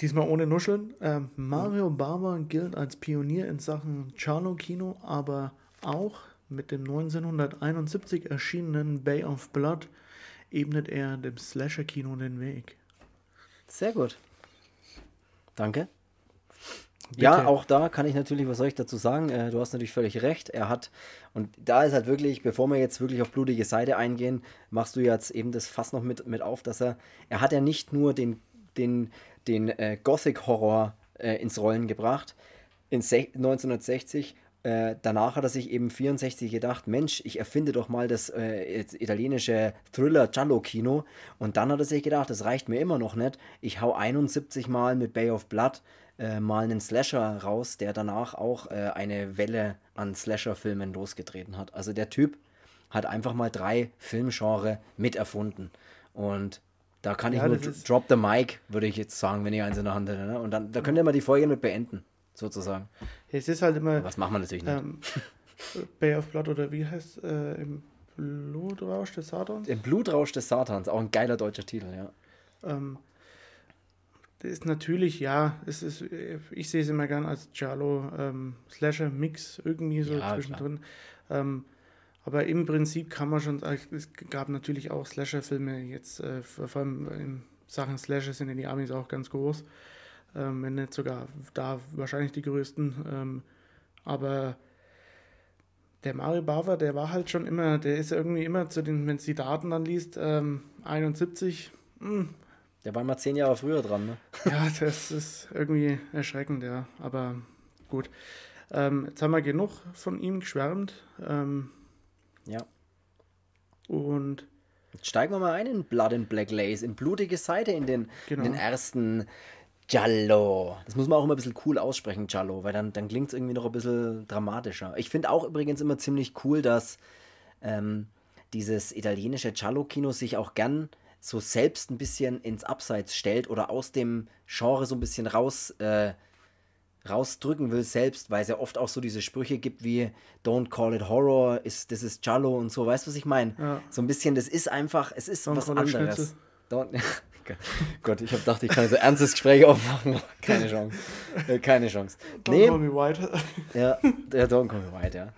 Diesmal ohne Nuscheln. Ähm, Mario Barber gilt als Pionier in Sachen Charlo-Kino, aber auch mit dem 1971 erschienenen Bay of Blood ebnet er dem Slasher-Kino den Weg. Sehr gut. Danke. Bitte. Ja, auch da kann ich natürlich, was soll ich dazu sagen? Äh, du hast natürlich völlig recht. Er hat, und da ist halt wirklich, bevor wir jetzt wirklich auf blutige Seite eingehen, machst du jetzt eben das Fass noch mit, mit auf, dass er, er hat ja nicht nur den, den, den äh, Gothic-Horror äh, ins Rollen gebracht in 1960, äh, danach hat er sich eben 64 gedacht, Mensch, ich erfinde doch mal das äh, italienische Thriller Giallo Kino und dann hat er sich gedacht, das reicht mir immer noch nicht. Ich hau 71 mal mit Bay of Blood äh, mal einen Slasher raus, der danach auch äh, eine Welle an Slasher Filmen losgetreten hat. Also der Typ hat einfach mal drei Filmgenre miterfunden und da kann ja, ich nur drop the mic, würde ich jetzt sagen, wenn ich eins in der Hand hätte. Ne? Und dann da könnt ihr mal die Folge mit beenden sozusagen. Es ist halt immer. Was macht man natürlich nicht? Ähm, Bay of Blood oder wie heißt äh, im Blutrausch des Satans? Im Blutrausch des Satans, auch ein geiler deutscher Titel, ja. Ähm, ist natürlich, ja, es ist, ich sehe es immer gern als Giallo ähm, Slasher Mix irgendwie so ja, zwischendrin. Ähm, aber im Prinzip kann man schon sagen, es gab natürlich auch Slasher-Filme jetzt, äh, vor allem im Sachen Slasher sind in die Amis auch ganz groß. Ähm, wenn nicht sogar da wahrscheinlich die größten. Ähm, aber der Mario Bava, der war halt schon immer, der ist irgendwie immer zu den, wenn es die Daten dann liest, ähm, 71. Mh. Der war mal zehn Jahre früher dran, ne? Ja, das ist irgendwie erschreckend, ja. Aber gut. Ähm, jetzt haben wir genug von ihm geschwärmt. Ähm, ja. Und Jetzt steigen wir mal ein in Blood and Black Lace, in blutige Seite, in den, genau. in den ersten Giallo. Das muss man auch immer ein bisschen cool aussprechen, Giallo, weil dann, dann klingt es irgendwie noch ein bisschen dramatischer. Ich finde auch übrigens immer ziemlich cool, dass ähm, dieses italienische Giallo-Kino sich auch gern so selbst ein bisschen ins Abseits stellt oder aus dem Genre so ein bisschen raus äh, rausdrücken will selbst, weil es ja oft auch so diese Sprüche gibt wie Don't call it Horror, ist, das ist Jallo und so, weißt du, was ich meine? Ja. So ein bisschen, das ist einfach, es ist Don't was anderes. Gott, ich habe gedacht, ich kann so ernstes Gespräch aufmachen. Keine Chance. Äh, keine Chance. Don't nee. call me white. ja, ja, don't call me white, ja.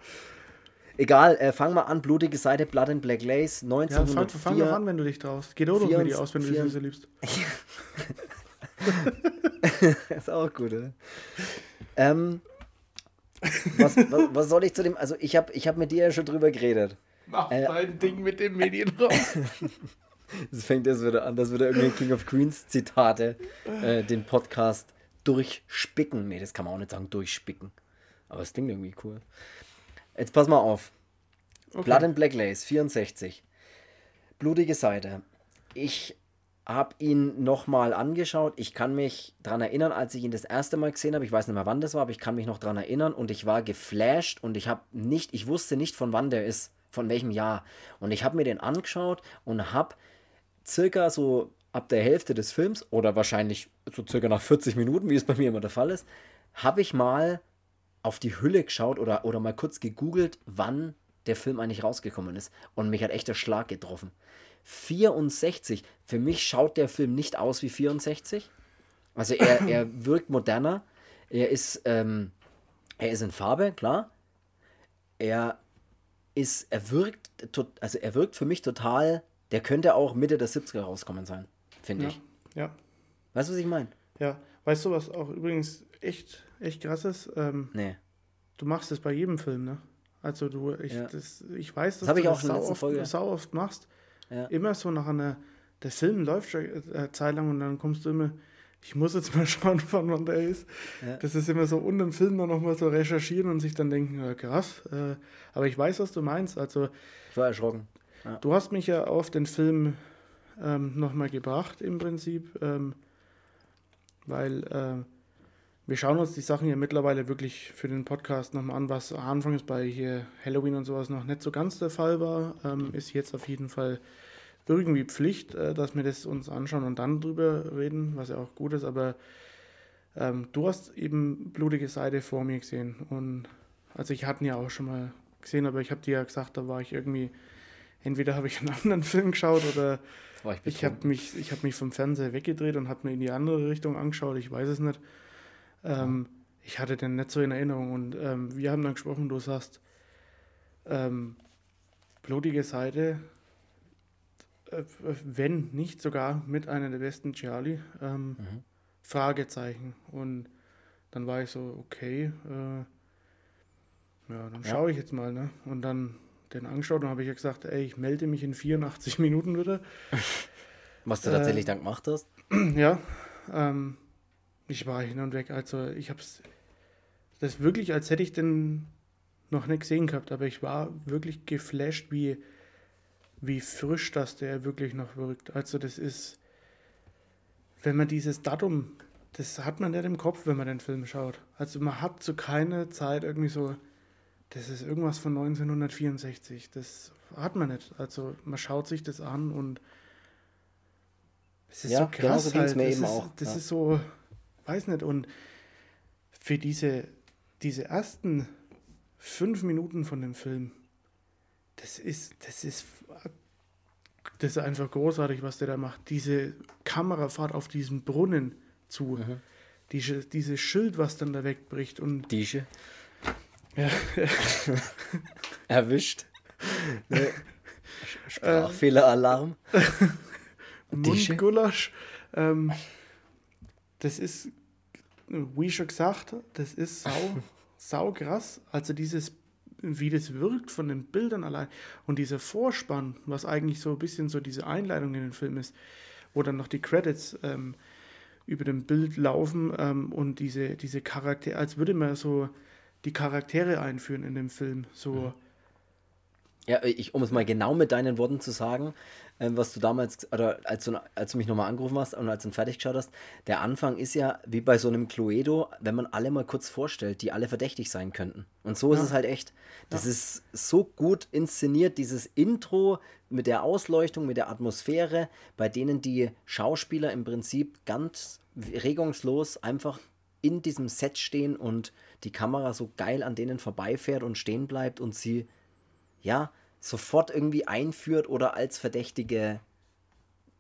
Egal, äh, fang mal an, blutige Seite, Blood and Black Lace, 1904. Ja, fang, fang doch an, wenn du dich traust. Geh doch mit dir aus, wenn du die so liebst. ist auch gut, oder? Ähm, was, was, was, soll ich zu dem? Also, ich habe ich hab mit dir ja schon drüber geredet. Mach äh, dein Ding mit dem Medienraum. das fängt jetzt wieder an, dass wir da irgendwie King of Queens Zitate äh, den Podcast durchspicken. Nee, das kann man auch nicht sagen, durchspicken. Aber es klingt irgendwie cool. Jetzt pass mal auf. Okay. Blood and Black Lace, 64. Blutige Seite. Ich habe ihn nochmal angeschaut. Ich kann mich daran erinnern, als ich ihn das erste Mal gesehen habe. Ich weiß nicht mehr, wann das war, aber ich kann mich noch daran erinnern und ich war geflasht und ich habe nicht, ich wusste nicht, von wann der ist, von welchem Jahr. Und ich habe mir den angeschaut und habe circa so ab der Hälfte des Films oder wahrscheinlich so circa nach 40 Minuten, wie es bei mir immer der Fall ist, habe ich mal auf die Hülle geschaut oder, oder mal kurz gegoogelt, wann der Film eigentlich rausgekommen ist. Und mich hat echt der Schlag getroffen. 64. Für mich schaut der Film nicht aus wie 64. Also er, er wirkt moderner. Er ist, ähm, er ist in Farbe, klar. Er ist, er wirkt, also er wirkt für mich total, der könnte auch Mitte der 70er rauskommen sein, finde ja, ich. Ja. Weißt du, was ich meine? Ja. Weißt du, was auch übrigens echt, echt krass ist? Ähm, nee. Du machst das bei jedem Film, ne? Also du, ich, ja. das, ich weiß, dass das du ich auch das sau oft, Folge. sau oft machst. Ja. Immer so nach einer, der Film läuft schon äh, Zeit lang und dann kommst du immer, ich muss jetzt mal schauen, von wann der ist. Ja. Das ist immer so unten im Film dann nochmal so recherchieren und sich dann denken, ja, krass. Äh, aber ich weiß, was du meinst. Also, ich war erschrocken. Ja. Du hast mich ja auf den Film ähm, nochmal gebracht im Prinzip, ähm, weil äh, wir schauen uns die Sachen ja mittlerweile wirklich für den Podcast nochmal an, was anfangs bei hier Halloween und sowas noch nicht so ganz der Fall war, ähm, ist jetzt auf jeden Fall irgendwie Pflicht, äh, dass wir das uns anschauen und dann drüber reden, was ja auch gut ist, aber ähm, du hast eben blutige Seite vor mir gesehen und also ich hatte ihn ja auch schon mal gesehen, aber ich habe dir ja gesagt, da war ich irgendwie, entweder habe ich einen anderen Film geschaut oder ich, ich habe mich, hab mich vom Fernseher weggedreht und habe mir in die andere Richtung angeschaut, ich weiß es nicht. Ähm, ich hatte den nicht so in Erinnerung und ähm, wir haben dann gesprochen, du sagst, ähm, blutige Seite, äh, wenn nicht sogar mit einer der besten Charlie, ähm, mhm. Fragezeichen. Und dann war ich so, okay, äh, ja, dann schaue ich jetzt mal, ne? Und dann den angeschaut und habe ich ja gesagt, ey, ich melde mich in 84 Minuten wieder. Was du tatsächlich äh, dann gemacht hast? Ja, ähm, ich war hin und weg. Also ich habe es, das ist wirklich, als hätte ich den noch nicht gesehen gehabt, aber ich war wirklich geflasht, wie, wie frisch das der wirklich noch wirkt. Also das ist, wenn man dieses Datum, das hat man nicht im Kopf, wenn man den Film schaut. Also man hat zu keiner Zeit irgendwie so, das ist irgendwas von 1964. Das hat man nicht. Also man schaut sich das an und es ist ja, so krass. Genau so halt. mir das eben ist, auch. Das ja. ist so, weiß nicht, und für diese, diese ersten fünf Minuten von dem Film, das ist, das ist, das ist einfach großartig, was der da macht. Diese Kamerafahrt auf diesen Brunnen zu, mhm. diese, dieses Schild, was dann da wegbricht und. Diese. Ja. Erwischt. Ne. Sprachfehleralarm. Mundgulasch. Ähm, das ist, wie schon gesagt, das ist sau, sau krass. Also dieses, wie das wirkt von den Bildern allein und dieser Vorspann, was eigentlich so ein bisschen so diese Einleitung in den Film ist, wo dann noch die Credits ähm, über dem Bild laufen ähm, und diese, diese Charaktere, als würde man so die Charaktere einführen in dem Film. So. Mhm. Ja, ich, um es mal genau mit deinen Worten zu sagen, äh, was du damals, oder als du, als du mich nochmal angerufen hast und als du fertig geschaut hast, der Anfang ist ja wie bei so einem Cluedo, wenn man alle mal kurz vorstellt, die alle verdächtig sein könnten. Und so ist es halt echt. Das ja. ist so gut inszeniert, dieses Intro mit der Ausleuchtung, mit der Atmosphäre, bei denen die Schauspieler im Prinzip ganz regungslos einfach in diesem Set stehen und die Kamera so geil an denen vorbeifährt und stehen bleibt und sie, ja, sofort irgendwie einführt oder als Verdächtige.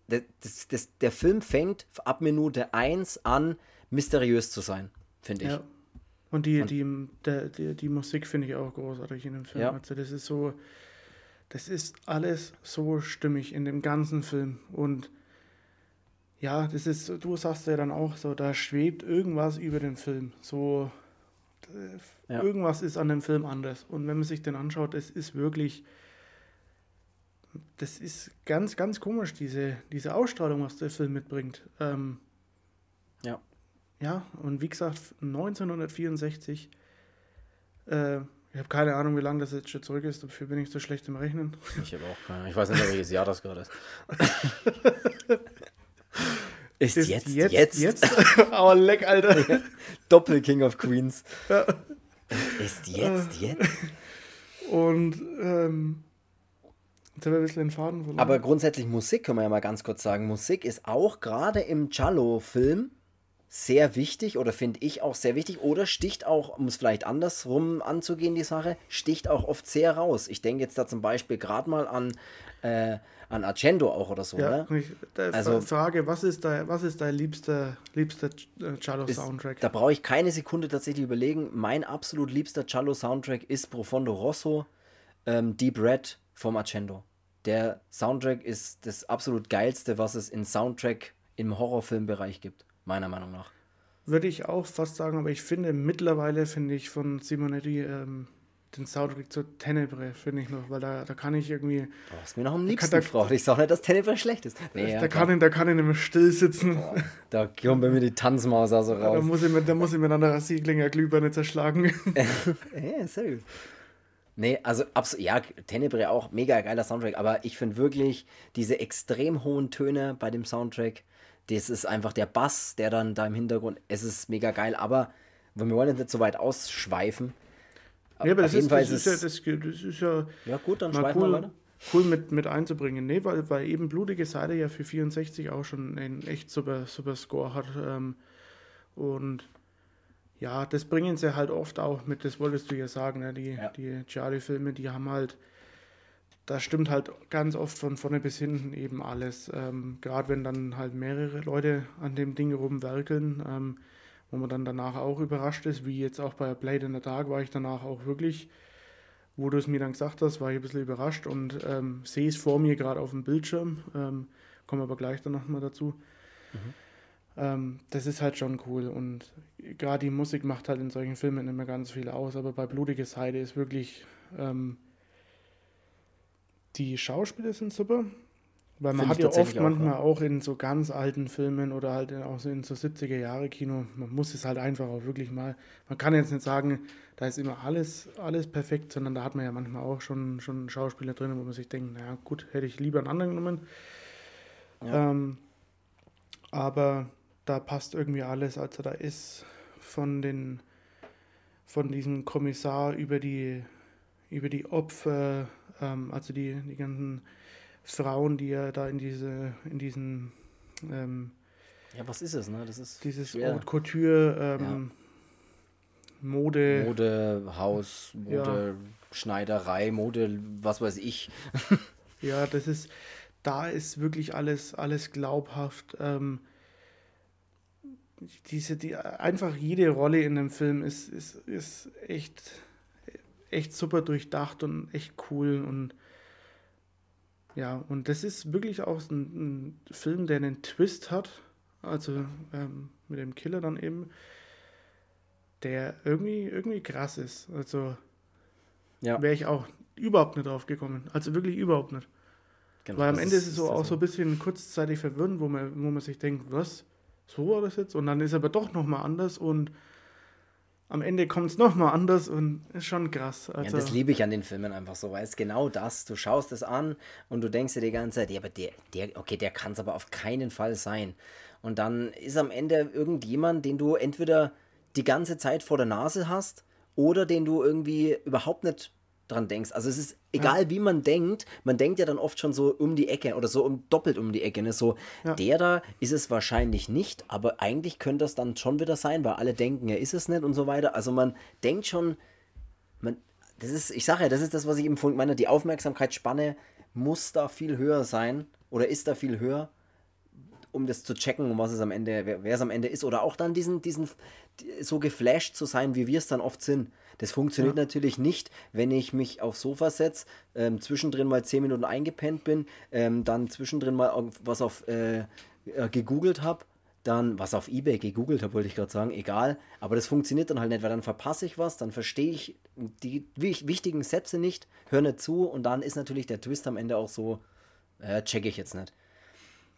Das, das, das, der Film fängt ab Minute 1 an, mysteriös zu sein, finde ich. Ja. Und die, und, die, der, die, die Musik finde ich auch großartig in dem Film. Ja. Also das ist so, das ist alles so stimmig in dem ganzen Film. Und ja, das ist, du sagst ja dann auch so, da schwebt irgendwas über den Film. So, ja. irgendwas ist an dem Film anders. Und wenn man sich den anschaut, es ist wirklich, das ist ganz, ganz komisch, diese, diese Ausstrahlung, was der Film mitbringt. Ähm, ja. Ja, und wie gesagt, 1964, äh, ich habe keine Ahnung, wie lange das jetzt schon zurück ist, dafür bin ich so schlecht im Rechnen. Ich habe auch keine Ahnung. Ich weiß nicht, welches Jahr das gerade ist. Ist, ist jetzt, jetzt, jetzt? jetzt? Aber leck, Alter. Doppel King of Queens. Ja. Ist jetzt, jetzt. Und ähm, jetzt haben wir ein bisschen den Faden verloren. Aber grundsätzlich Musik können wir ja mal ganz kurz sagen. Musik ist auch gerade im Giallo-Film sehr wichtig oder finde ich auch sehr wichtig oder sticht auch, um es vielleicht andersrum anzugehen, die Sache, sticht auch oft sehr raus. Ich denke jetzt da zum Beispiel gerade mal an äh, an Argento auch oder so, ja, ne? also Frage, was ist dein, was ist dein liebster, liebster Cello-Soundtrack? Da brauche ich keine Sekunde tatsächlich überlegen. Mein absolut liebster Cello-Soundtrack ist Profondo Rosso, ähm, Deep Red vom Argento. Der Soundtrack ist das absolut geilste, was es in Soundtrack im Horrorfilmbereich gibt, meiner Meinung nach. Würde ich auch fast sagen, aber ich finde mittlerweile, finde ich von Simonetti ähm, den Soundtrack zu Tenebre, finde ich noch, weil da, da kann ich irgendwie. Du hast mir noch am liebsten gefragt. Ich sage nicht, dass Tenebre schlecht ist. Nee, da, ja, kann ich, da kann ich nicht mehr still sitzen. Boah, da kommt bei mir die Tanzmaus also raus. Da muss ich mit, da muss ich mit einer Rasierklinge Glühbirne zerschlagen. ja, gut. Nee, also absolut, ja, Tenebre auch mega geiler Soundtrack, aber ich finde wirklich diese extrem hohen Töne bei dem Soundtrack, das ist einfach der Bass, der dann da im Hintergrund, es ist mega geil, aber wir wollen jetzt nicht so weit ausschweifen. Ja, aber das ist, das, ist ja, das, das, ist ja. Ja, gut, dann schreiben cool, wir weiter. Cool mit, mit einzubringen. Nee, weil, weil eben Blutige Seite ja für 64 auch schon einen echt super, super Score hat. Ähm, und ja, das bringen sie halt oft auch mit, das wolltest du ja sagen, ne? die, ja. die Charlie-Filme, die haben halt, da stimmt halt ganz oft von vorne bis hinten eben alles. Ähm, Gerade wenn dann halt mehrere Leute an dem Ding rumwerkeln. Ähm, wo man dann danach auch überrascht ist, wie jetzt auch bei Blade in the Dark war ich danach auch wirklich, wo du es mir dann gesagt hast, war ich ein bisschen überrascht und ähm, sehe es vor mir gerade auf dem Bildschirm, ähm, komme aber gleich dann nochmal dazu. Mhm. Ähm, das ist halt schon cool und gerade die Musik macht halt in solchen Filmen immer ganz viel aus, aber bei Blutiges Heide ist wirklich, ähm, die Schauspieler sind super, weil man hat ja oft manchmal ja. auch in so ganz alten Filmen oder halt auch so in so 70er Jahre Kino, man muss es halt einfach auch wirklich mal, man kann jetzt nicht sagen, da ist immer alles, alles perfekt, sondern da hat man ja manchmal auch schon, schon Schauspieler drin, wo man sich denkt, naja gut, hätte ich lieber einen anderen genommen. Ja. Ähm, aber da passt irgendwie alles, also da ist von den von diesem Kommissar über die über die Opfer, ähm, also die, die ganzen Frauen, die ja da in diese, in diesen ähm, ja, was ist es, ne? Das ist dieses Haute Couture, ähm, ja. Mode. Mode, Haus, Mode, ja. Schneiderei, Mode, was weiß ich. ja, das ist, da ist wirklich alles, alles glaubhaft. Ähm, diese, die, einfach jede Rolle in dem Film ist, ist, ist echt, echt super durchdacht und echt cool und ja, und das ist wirklich auch ein, ein Film, der einen Twist hat. also ähm, mit dem Killer dann eben, der irgendwie, irgendwie krass ist. Also ja. wäre ich auch überhaupt nicht drauf gekommen. Also wirklich überhaupt nicht. Genau, Weil am Ende ist es so auch so ein bisschen kurzzeitig verwirrend, wo man, wo man sich denkt, was, so war das jetzt? Und dann ist aber doch nochmal anders und am Ende kommt es nochmal anders und ist schon krass. Also ja, das liebe ich an den Filmen einfach so, weil es genau das, du schaust es an und du denkst dir die ganze Zeit, ja, aber der, der, okay, der kann es aber auf keinen Fall sein. Und dann ist am Ende irgendjemand, den du entweder die ganze Zeit vor der Nase hast oder den du irgendwie überhaupt nicht dran denkst. Also es ist egal, ja. wie man denkt, man denkt ja dann oft schon so um die Ecke oder so um, doppelt um die Ecke. Ne? So, ja. der da ist es wahrscheinlich nicht, aber eigentlich könnte das dann schon wieder sein, weil alle denken, er ist es nicht und so weiter. Also man denkt schon, man, das ist, ich sage ja, das ist das, was ich eben vorhin meine, die Aufmerksamkeitsspanne muss da viel höher sein oder ist da viel höher, um das zu checken, um was es am Ende, wer, wer es am Ende ist. Oder auch dann diesen, diesen, so geflasht zu sein, wie wir es dann oft sind. Das funktioniert ja. natürlich nicht, wenn ich mich aufs Sofa setze, ähm, zwischendrin mal 10 Minuten eingepennt bin, ähm, dann zwischendrin mal was auf äh, äh, gegoogelt habe, dann was auf Ebay gegoogelt habe, wollte ich gerade sagen, egal. Aber das funktioniert dann halt nicht, weil dann verpasse ich was, dann verstehe ich die wichtigen Sätze nicht, höre nicht zu und dann ist natürlich der Twist am Ende auch so, äh, check ich jetzt nicht.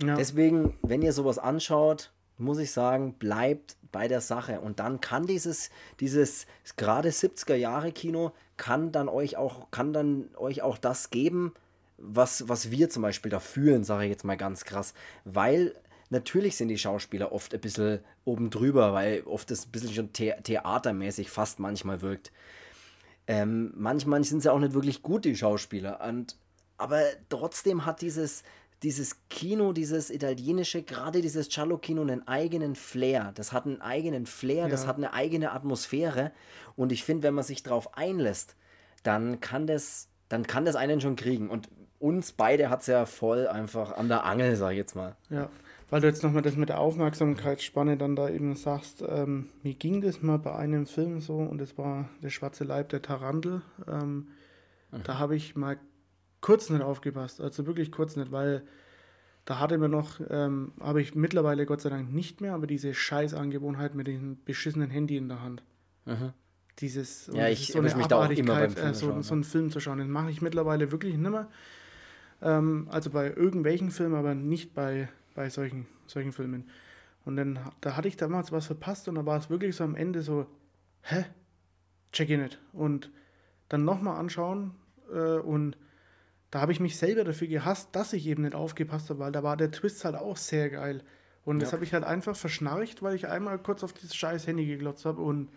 Ja. Deswegen, wenn ihr sowas anschaut, muss ich sagen, bleibt bei der Sache. Und dann kann dieses, dieses gerade 70er Jahre Kino, kann dann euch auch, kann dann euch auch das geben, was, was wir zum Beispiel da fühlen, sage ich jetzt mal ganz krass. Weil natürlich sind die Schauspieler oft ein bisschen oben drüber, weil oft das ein bisschen schon the theatermäßig fast manchmal wirkt. Ähm, manchmal sind sie auch nicht wirklich gut, die Schauspieler. Und, aber trotzdem hat dieses, dieses Kino, dieses italienische, gerade dieses Giallo-Kino, einen eigenen Flair. Das hat einen eigenen Flair, ja. das hat eine eigene Atmosphäre. Und ich finde, wenn man sich darauf einlässt, dann kann das, dann kann das einen schon kriegen. Und uns beide hat es ja voll einfach an der Angel, sag ich jetzt mal. Ja, weil du jetzt nochmal das mit der Aufmerksamkeitsspanne dann da eben sagst, ähm, mir ging das mal bei einem Film so und das war Der schwarze Leib der Tarantel. Ähm, mhm. Da habe ich mal kurz nicht aufgepasst, also wirklich kurz nicht, weil da hatte man noch, ähm, habe ich mittlerweile Gott sei Dank nicht mehr, aber diese Scheißangewohnheit mit dem beschissenen Handy in der Hand. Aha. Dieses, ja, ich so mich da auch immer beim Film äh, so, schauen, so einen Film zu schauen. Das mache ich mittlerweile wirklich nicht mehr. Ähm, also bei irgendwelchen Filmen, aber nicht bei, bei solchen, solchen Filmen. Und dann, da hatte ich damals was verpasst und da war es wirklich so am Ende so, hä? Check ich nicht. Und dann nochmal anschauen äh, und da habe ich mich selber dafür gehasst, dass ich eben nicht aufgepasst habe, weil da war der Twist halt auch sehr geil. Und ja. das habe ich halt einfach verschnarcht, weil ich einmal kurz auf dieses scheiß Handy geglotzt habe und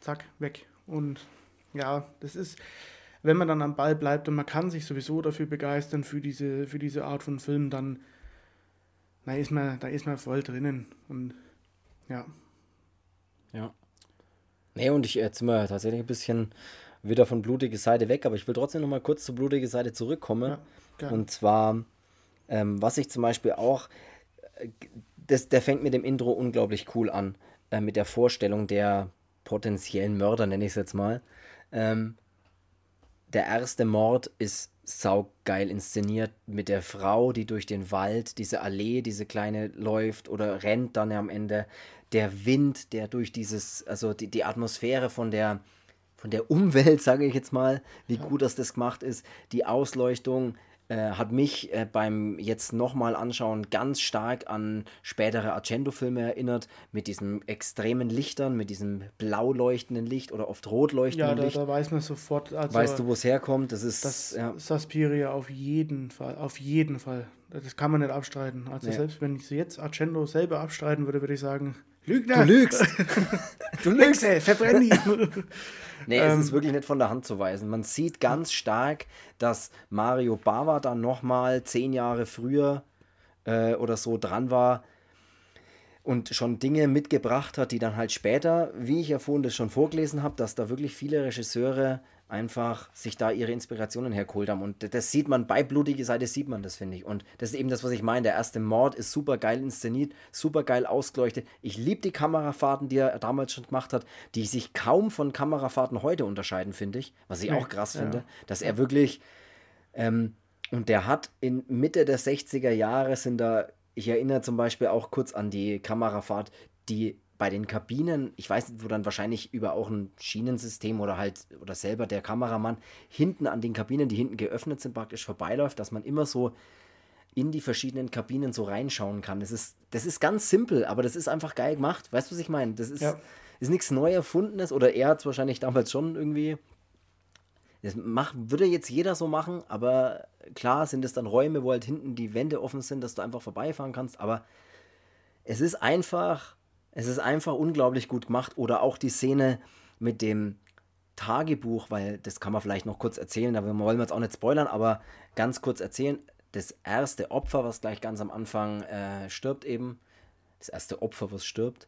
zack, weg. Und ja, das ist, wenn man dann am Ball bleibt und man kann sich sowieso dafür begeistern, für diese, für diese Art von Film, dann da ist man, da ist man voll drinnen. Und ja. Ja. Nee, und ich jetzt sind wir tatsächlich ein bisschen wieder von blutige Seite weg, aber ich will trotzdem noch mal kurz zur blutige Seite zurückkommen. Ja, und zwar, ähm, was ich zum Beispiel auch, äh, das, der fängt mit dem Intro unglaublich cool an, äh, mit der Vorstellung der potenziellen Mörder, nenne ich es jetzt mal. Ähm, der erste Mord ist saugeil inszeniert mit der Frau, die durch den Wald, diese Allee, diese kleine läuft oder rennt dann am Ende. Der Wind, der durch dieses, also die, die Atmosphäre von der, von der Umwelt, sage ich jetzt mal, wie gut dass das gemacht ist. Die Ausleuchtung äh, hat mich äh, beim jetzt nochmal anschauen ganz stark an spätere Argento-Filme erinnert, mit diesen extremen Lichtern, mit diesem blau leuchtenden Licht oder oft rot leuchtenden ja, da, Licht. Ja, da weiß man sofort. Also weißt du, wo es herkommt? Das ist das ja. Suspiria auf jeden Fall, auf jeden Fall. Das kann man nicht abstreiten. Also nee. selbst wenn ich jetzt Argento selber abstreiten würde, würde ich sagen, Lügner! Du lügst! du lügst! Verbrenn die! Nee, es ähm, ist wirklich nicht von der Hand zu weisen. Man sieht ganz stark, dass Mario Bava dann nochmal zehn Jahre früher äh, oder so dran war und schon Dinge mitgebracht hat, die dann halt später, wie ich ja vorhin das schon vorgelesen habe, dass da wirklich viele Regisseure einfach sich da ihre Inspirationen hergeholt haben. Und das sieht man bei Blutige Seite, sieht man das, finde ich. Und das ist eben das, was ich meine. Der erste Mord ist super geil inszeniert, super geil ausgeleuchtet. Ich liebe die Kamerafahrten, die er damals schon gemacht hat, die sich kaum von Kamerafahrten heute unterscheiden, finde ich. Was ich auch krass ja. finde, dass er wirklich. Ähm, und der hat in Mitte der 60er Jahre sind da ich erinnere zum Beispiel auch kurz an die Kamerafahrt, die bei den Kabinen, ich weiß nicht, wo dann wahrscheinlich über auch ein Schienensystem oder halt oder selber der Kameramann hinten an den Kabinen, die hinten geöffnet sind, praktisch vorbeiläuft, dass man immer so in die verschiedenen Kabinen so reinschauen kann. Das ist, das ist ganz simpel, aber das ist einfach geil gemacht. Weißt du, was ich meine? Das ist, ja. ist nichts neu erfundenes oder er hat es wahrscheinlich damals schon irgendwie. Das macht, würde jetzt jeder so machen, aber klar sind es dann Räume, wo halt hinten die Wände offen sind, dass du einfach vorbeifahren kannst, aber es ist einfach, es ist einfach unglaublich gut gemacht. Oder auch die Szene mit dem Tagebuch, weil das kann man vielleicht noch kurz erzählen, da wollen wir jetzt auch nicht spoilern, aber ganz kurz erzählen das erste Opfer, was gleich ganz am Anfang äh, stirbt eben, das erste Opfer, was stirbt,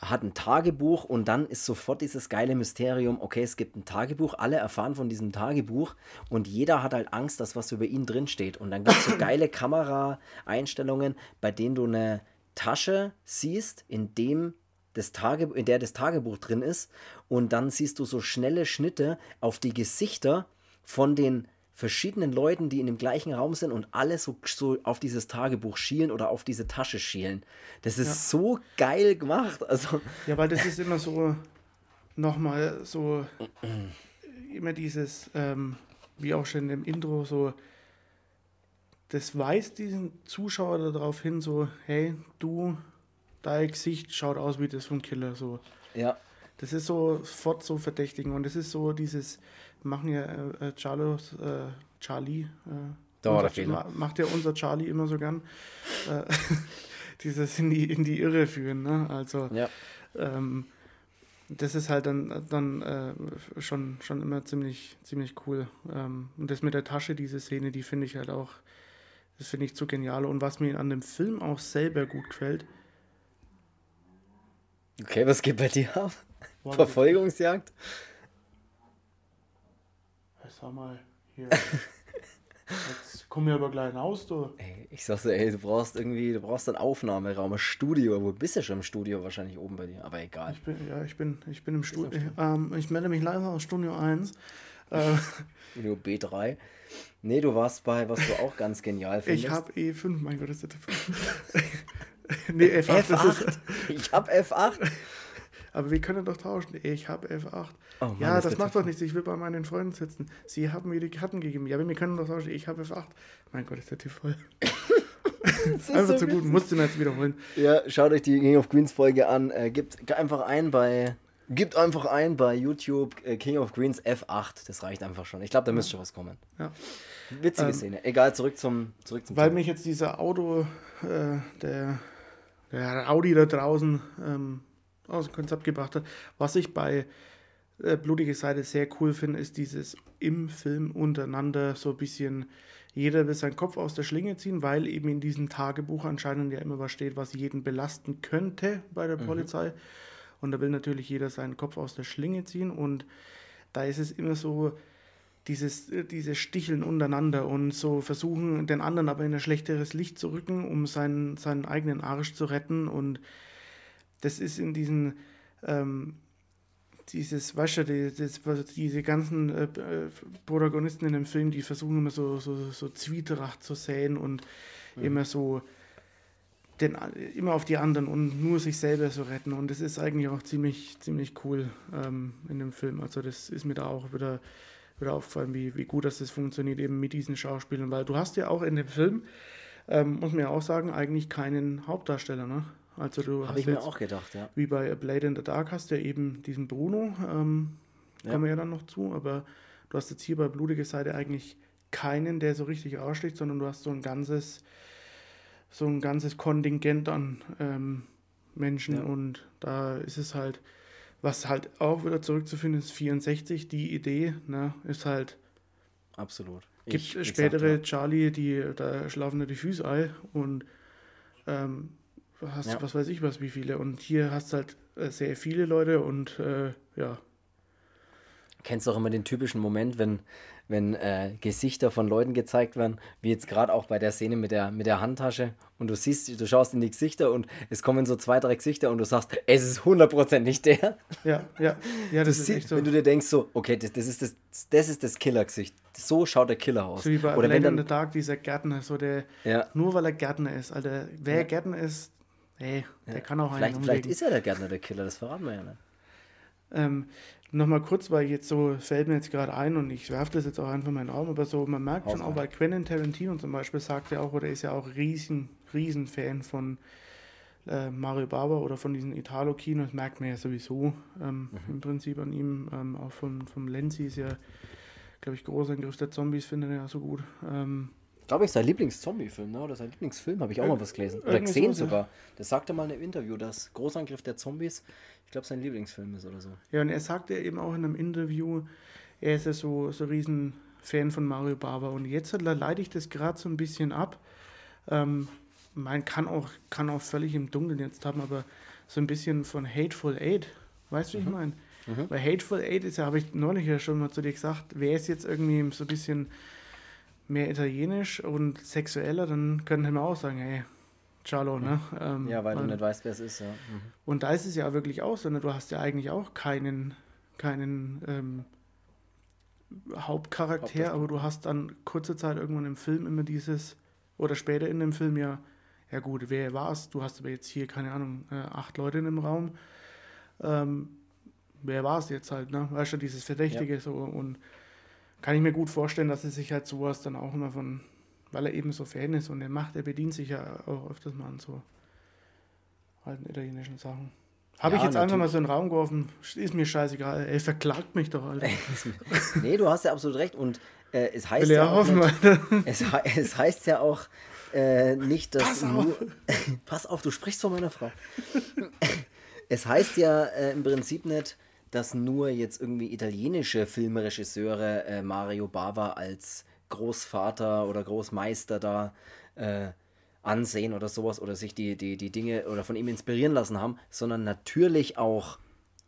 hat ein Tagebuch und dann ist sofort dieses geile Mysterium, okay, es gibt ein Tagebuch, alle erfahren von diesem Tagebuch und jeder hat halt Angst, dass was über ihn drinsteht. Und dann gibt es so geile Kameraeinstellungen, bei denen du eine Tasche siehst, in dem das Tage, in der das Tagebuch drin ist und dann siehst du so schnelle Schnitte auf die Gesichter von den verschiedenen Leuten, die in dem gleichen Raum sind und alle so, so auf dieses Tagebuch schielen oder auf diese Tasche schielen. Das ist ja. so geil gemacht. Also ja, weil das ist immer so nochmal so immer dieses, ähm, wie auch schon im Intro, so das weist diesen Zuschauer darauf hin, so, hey, du, dein Gesicht schaut aus wie das vom Killer. So. Ja. Das ist so sofort so verdächtigen und das ist so dieses, machen ja äh, äh Charlos, äh, Charlie. Äh, da der Fehler. Macht ja unser Charlie immer so gern. Äh, dieses in die, in die Irre führen. Ne? Also, ja. ähm, das ist halt dann, dann äh, schon, schon immer ziemlich, ziemlich cool. Ähm, und das mit der Tasche, diese Szene, die finde ich halt auch, das finde ich zu genial. Und was mir an dem Film auch selber gut gefällt. Okay, was geht bei dir ab? Verfolgungsjagd? sag mal, hier. Jetzt komm mir aber gleich raus, du. Ey, ich sag so, ey, du brauchst irgendwie, du brauchst einen Aufnahmeraum, ein Studio. Wo bist du schon im Studio? Wahrscheinlich oben bei dir, aber egal. Ich bin, ja, ich bin, ich bin im Studio. Ähm, ich melde mich live aus Studio 1. Äh, Studio B3. Nee, du warst bei, was du auch ganz genial findest. Ich hab E5, mein Gott, ist das Nee, F8. F8. ich hab F8. Aber wir können doch tauschen. Ich habe F8. Oh Mann, ja, das macht doch nichts. Ich will bei meinen Freunden sitzen. Sie haben mir die Karten gegeben. Ja, wir können doch tauschen. Ich habe F8. Mein Gott, ist der Tipp voll. einfach so zu gut. Musst du mir jetzt wiederholen. Ja, schaut euch die King of Queens Folge an. Äh, gebt einfach ein bei. Gibt einfach ein bei YouTube äh, King of Queens F8. Das reicht einfach schon. Ich glaube, da müsste schon was kommen. Ja. Witzige ähm, Szene. Egal, zurück zum, zurück zum Weil Thema. mich jetzt dieser Auto, äh, der, der Audi da draußen ähm, aus dem Konzept gebracht hat. Was ich bei äh, Blutige Seite sehr cool finde, ist dieses im Film untereinander so ein bisschen, jeder will seinen Kopf aus der Schlinge ziehen, weil eben in diesem Tagebuch anscheinend ja immer was steht, was jeden belasten könnte bei der mhm. Polizei. Und da will natürlich jeder seinen Kopf aus der Schlinge ziehen und da ist es immer so, dieses, äh, diese Sticheln untereinander und so versuchen, den anderen aber in ein schlechteres Licht zu rücken, um seinen, seinen eigenen Arsch zu retten und das ist in diesen, ähm, dieses, weißt du, diese ganzen äh, äh, Protagonisten in dem Film, die versuchen immer so, so, so Zwietracht zu säen und mhm. immer so den, immer auf die anderen und nur sich selber zu retten. Und das ist eigentlich auch ziemlich, ziemlich cool ähm, in dem Film. Also das ist mir da auch wieder, wieder aufgefallen, wie, wie gut das funktioniert eben mit diesen Schauspielern. Weil du hast ja auch in dem Film, ähm, muss man ja auch sagen, eigentlich keinen Hauptdarsteller, ne? Also du Habe ich mir auch gedacht, ja. Wie bei Blade in the Dark hast du ja eben diesen Bruno, ähm, ja. kommen wir ja dann noch zu, aber du hast jetzt hier bei Blutige Seite eigentlich keinen, der so richtig aussticht, sondern du hast so ein ganzes, so ein ganzes Kontingent an ähm, Menschen ja. und da ist es halt, was halt auch wieder zurückzufinden ist, 64, die Idee, ne, ist halt absolut. Gibt ich, spätere exakt, ja. Charlie, die da schlafen die Füße ein und ähm, hast, ja. was weiß ich was, wie viele. Und hier hast du halt äh, sehr viele Leute und äh, ja. Kennst du auch immer den typischen Moment, wenn, wenn äh, Gesichter von Leuten gezeigt werden, wie jetzt gerade auch bei der Szene mit der, mit der Handtasche und du siehst, du schaust in die Gesichter und es kommen so zwei, drei Gesichter und du sagst, es ist 100% nicht der. Ja, ja, ja, das du ist siehst, echt so. Wenn du dir denkst so, okay, das, das ist das, das ist das Killergesicht. so schaut der Killer aus. So wie bei Oder Blade wenn in dann, the Dark, dieser Gärtner, so der, ja, nur weil er Gärtner ist, Alter, wer Ja. Gärtner ist, ey, der ja. kann auch einen vielleicht, vielleicht umlegen. ist er der Gärtner der Killer, das verraten wir ja nicht. Ähm, Nochmal kurz, weil jetzt so fällt mir jetzt gerade ein und ich werfe das jetzt auch einfach in meinen Raum, aber so, man merkt schon auch, weil Quentin Tarantino zum Beispiel sagt ja auch, oder ist ja auch riesen, riesen Fan von äh, Mario Bava oder von diesen Italo-Kinos, merkt man ja sowieso ähm, Mhm. im Prinzip an ihm. Ähm, auch von, vom Lenzi ist ja, glaube ich, Großangriff der Zombies, findet er ja so gut. Ähm, Glaube ich, sein Lieblings-Zombie-Film, ne? oder sein Lieblingsfilm, habe ich auch mal was gelesen. Oder gesehen sogar. Das sagte mal in einem Interview, dass Großangriff der Zombies, ich glaube, sein Lieblingsfilm ist oder so. Ja, und er sagte eben auch in einem Interview, er ist ja so, so riesen Fan von Mario Bava. Und jetzt leite ich das gerade so ein bisschen ab. Ähm, man kann auch, kann auch völlig im Dunkeln jetzt haben, aber so ein bisschen von Hateful Eight. Weißt du, wie ich meine? Mhm. Weil Hateful Eight ist ja, habe ich neulich ja schon mal zu dir gesagt, wäre es jetzt irgendwie so ein bisschen mehr italienisch und sexueller, dann könnten wir auch sagen, hey, Ciao, ne? Ähm, Ja, weil du weil- nicht weißt, wer es ist, ja. Mhm. und da ist es ja wirklich auch so, ne? du hast ja eigentlich auch keinen, keinen ähm, Hauptcharakter, aber du hast dann kurze Zeit irgendwann im Film immer dieses, oder später in dem Film ja, ja gut, wer war's? Du hast aber jetzt hier, keine Ahnung, äh, acht Leute in dem Raum. Ähm, wer war es jetzt halt, ne? Weißt du, dieses Verdächtige so und kann ich mir gut vorstellen, dass er sich halt sowas dann auch immer von, weil er eben so Fan ist und er macht, er bedient sich ja auch öfters mal an so alten italienischen Sachen. Habe ich Ja, jetzt einfach mal natürlich. so in den Raum geworfen, ist mir scheißegal, ey, verklagt mich doch, Alter. nee, du hast ja absolut recht. Und äh, es heißt ja hoffen, nicht, es, es heißt ja auch äh, nicht, dass Pass auf. nur. Pass auf, du sprichst von meiner Frau. es heißt ja äh, im Prinzip nicht, dass nur jetzt irgendwie italienische Filmregisseure äh, Mario Bava als Großvater oder Großmeister da äh, ansehen oder sowas oder sich die, die, die Dinge oder von ihm inspirieren lassen haben, sondern natürlich auch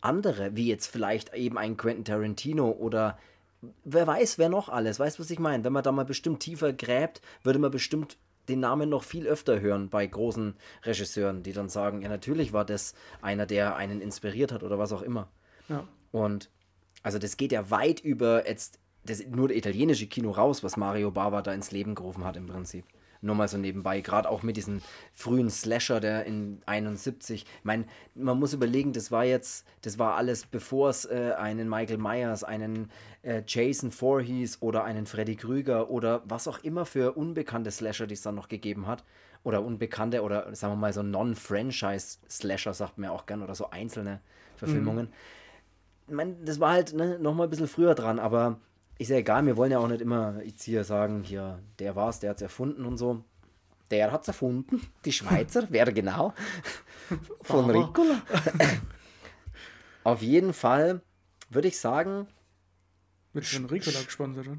andere, wie jetzt vielleicht eben ein Quentin Tarantino oder wer weiß, wer noch alles. Weißt du, was ich meine? Wenn man da mal bestimmt tiefer gräbt, würde man bestimmt den Namen noch viel öfter hören bei großen Regisseuren, die dann sagen, ja, natürlich war das einer, der einen inspiriert hat oder was auch immer. Ja. Und also das geht ja weit über jetzt das, nur das italienische Kino raus, was Mario Bava da ins Leben gerufen hat im Prinzip. Nur mal so nebenbei, gerade auch mit diesem frühen Slasher, der in 71, ich meine, man muss überlegen, das war jetzt, das war alles, bevor es äh, einen Michael Myers, einen äh, Jason Voorhees oder einen Freddy Krüger oder was auch immer für unbekannte Slasher, die es dann noch gegeben hat, oder unbekannte oder sagen wir mal so Non-Franchise-Slasher, sagt man ja auch gern, oder so einzelne Verfilmungen ich meine, das war halt ne, nochmal ein bisschen früher dran, aber ist ja egal, wir wollen ja auch nicht immer jetzt hier sagen, hier, der war's, der hat's erfunden und so. Der hat's erfunden, die Schweizer, wer genau? Von. Ricola. Auf jeden Fall würde ich sagen, Wird von Ricola gesponsert, oder?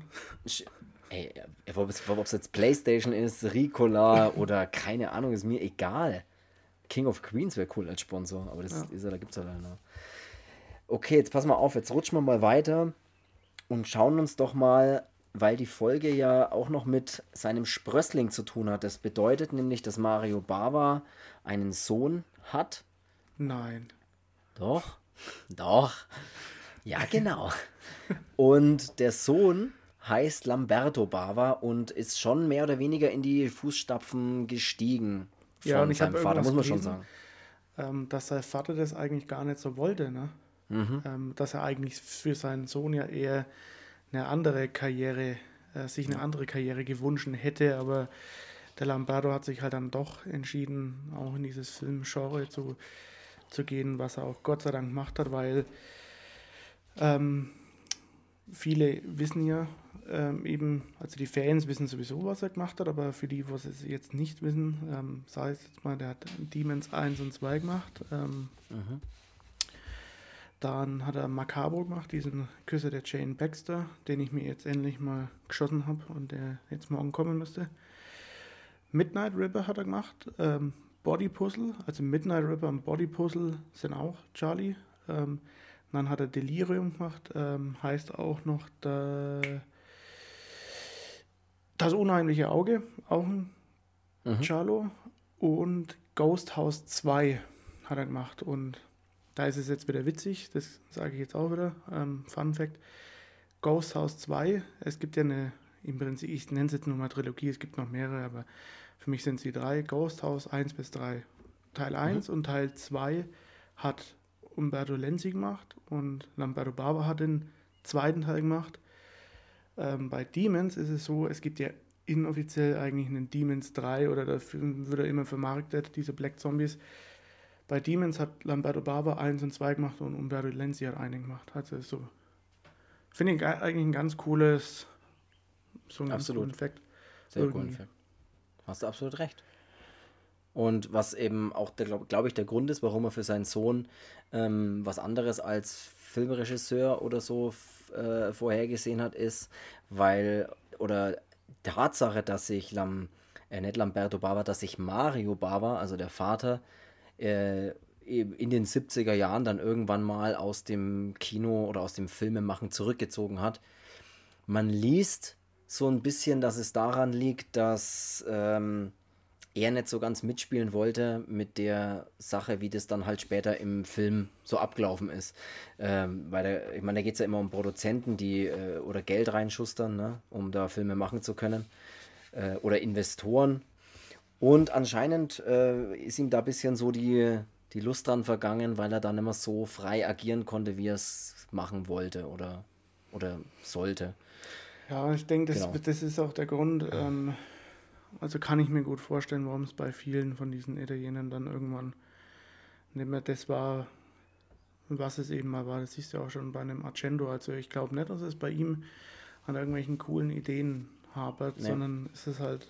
ey, ob es jetzt Playstation ist, Ricola oder keine Ahnung, ist mir egal. King of Queens wäre cool als Sponsor, aber das Ja. ist ja, da gibt's ja halt noch. Okay, jetzt pass mal auf, jetzt rutschen wir mal weiter und schauen uns doch mal, weil die Folge ja auch noch mit seinem Sprössling zu tun hat. Das bedeutet nämlich, dass Mario Bava einen Sohn hat. Nein. Doch, doch. Ja, genau. Und der Sohn heißt Lamberto Bava und ist schon mehr oder weniger in die Fußstapfen gestiegen von Ja, und ich seinem Vater, muss man irgendwas schon gelesen. sagen. ähm, dass sein Vater das eigentlich gar nicht so wollte, ne? Mhm. Ähm, dass er eigentlich für seinen Sohn ja eher eine andere Karriere, äh, sich eine andere Karriere gewünscht hätte, aber der Lombardo hat sich halt dann doch entschieden, auch in dieses Filmgenre zu, zu gehen, was er auch Gott sei Dank gemacht hat, weil ähm, viele wissen ja ähm, eben, also die Fans wissen sowieso, was er gemacht hat, aber für die, was es jetzt nicht wissen, ähm, sei es jetzt mal, der hat Demons 1 und 2 gemacht. Ähm, Mhm. Dann hat er Macabro gemacht, diesen Küsser der Jane Baxter, den ich mir jetzt endlich mal geschossen habe und der jetzt morgen kommen müsste. Midnight Ripper hat er gemacht. Ähm, Body Puzzle, also Midnight Ripper und Body Puzzle sind auch Charlie. Ähm, dann hat er Delirium gemacht, ähm, heißt auch noch der, Das unheimliche Auge, auch ein Mhm. Charlo. Und Ghost House 2 hat er gemacht. Und da ist es jetzt wieder witzig, das sage ich jetzt auch wieder. Ähm, Fun Fact: Ghost House 2. Es gibt ja eine, im Prinzip, ich nenne es jetzt nur mal Trilogie, es gibt noch mehrere, aber für mich sind sie drei. Ghost House 1 bis 3. Teil 1 mhm. und Teil 2 hat Umberto Lenzi gemacht und Lamberto Barber hat den zweiten Teil gemacht. Ähm, bei Demons ist es so, es gibt ja inoffiziell eigentlich einen Demons 3 oder da wird er immer vermarktet, diese Black Zombies. Bei Demons hat Lamberto Barber 1 und 2 gemacht und Umberto Lenzi hat einen gemacht. Also so. Finde ich eigentlich ein ganz cooles, so ein absolut. Effekt. Sehr cooler Effekt. Hast du absolut recht. Und was eben auch, glaube glaub ich, der Grund ist, warum er für seinen Sohn ähm, was anderes als Filmregisseur oder so äh, vorhergesehen hat, ist, weil, oder Tatsache, dass sich Lam, äh, nicht Lamberto Bava, dass sich Mario Bava, also der Vater, äh, in den 70er Jahren dann irgendwann mal aus dem Kino oder aus dem Filmemachen zurückgezogen hat. Man liest so ein bisschen, dass es daran liegt, dass ähm, er nicht so ganz mitspielen wollte mit der Sache, wie das dann halt später im Film so abgelaufen ist. Ähm, weil der, ich meine, da geht es ja immer um Produzenten, die äh, oder Geld reinschustern, ne, um da Filme machen zu können. Äh, oder Investoren. Und anscheinend äh, ist ihm da ein bisschen so die, die Lust dran vergangen, weil er dann immer so frei agieren konnte, wie er es machen wollte oder, oder sollte. Ja, ich denke, das, genau. das ist auch der Grund. Ähm, also kann ich mir gut vorstellen, warum es bei vielen von diesen Italienern dann irgendwann nicht mehr das war, was es eben mal war. Das siehst du auch schon bei einem Accendo. Also ich glaube nicht, dass es bei ihm an irgendwelchen coolen Ideen hapert, nee. sondern es ist halt,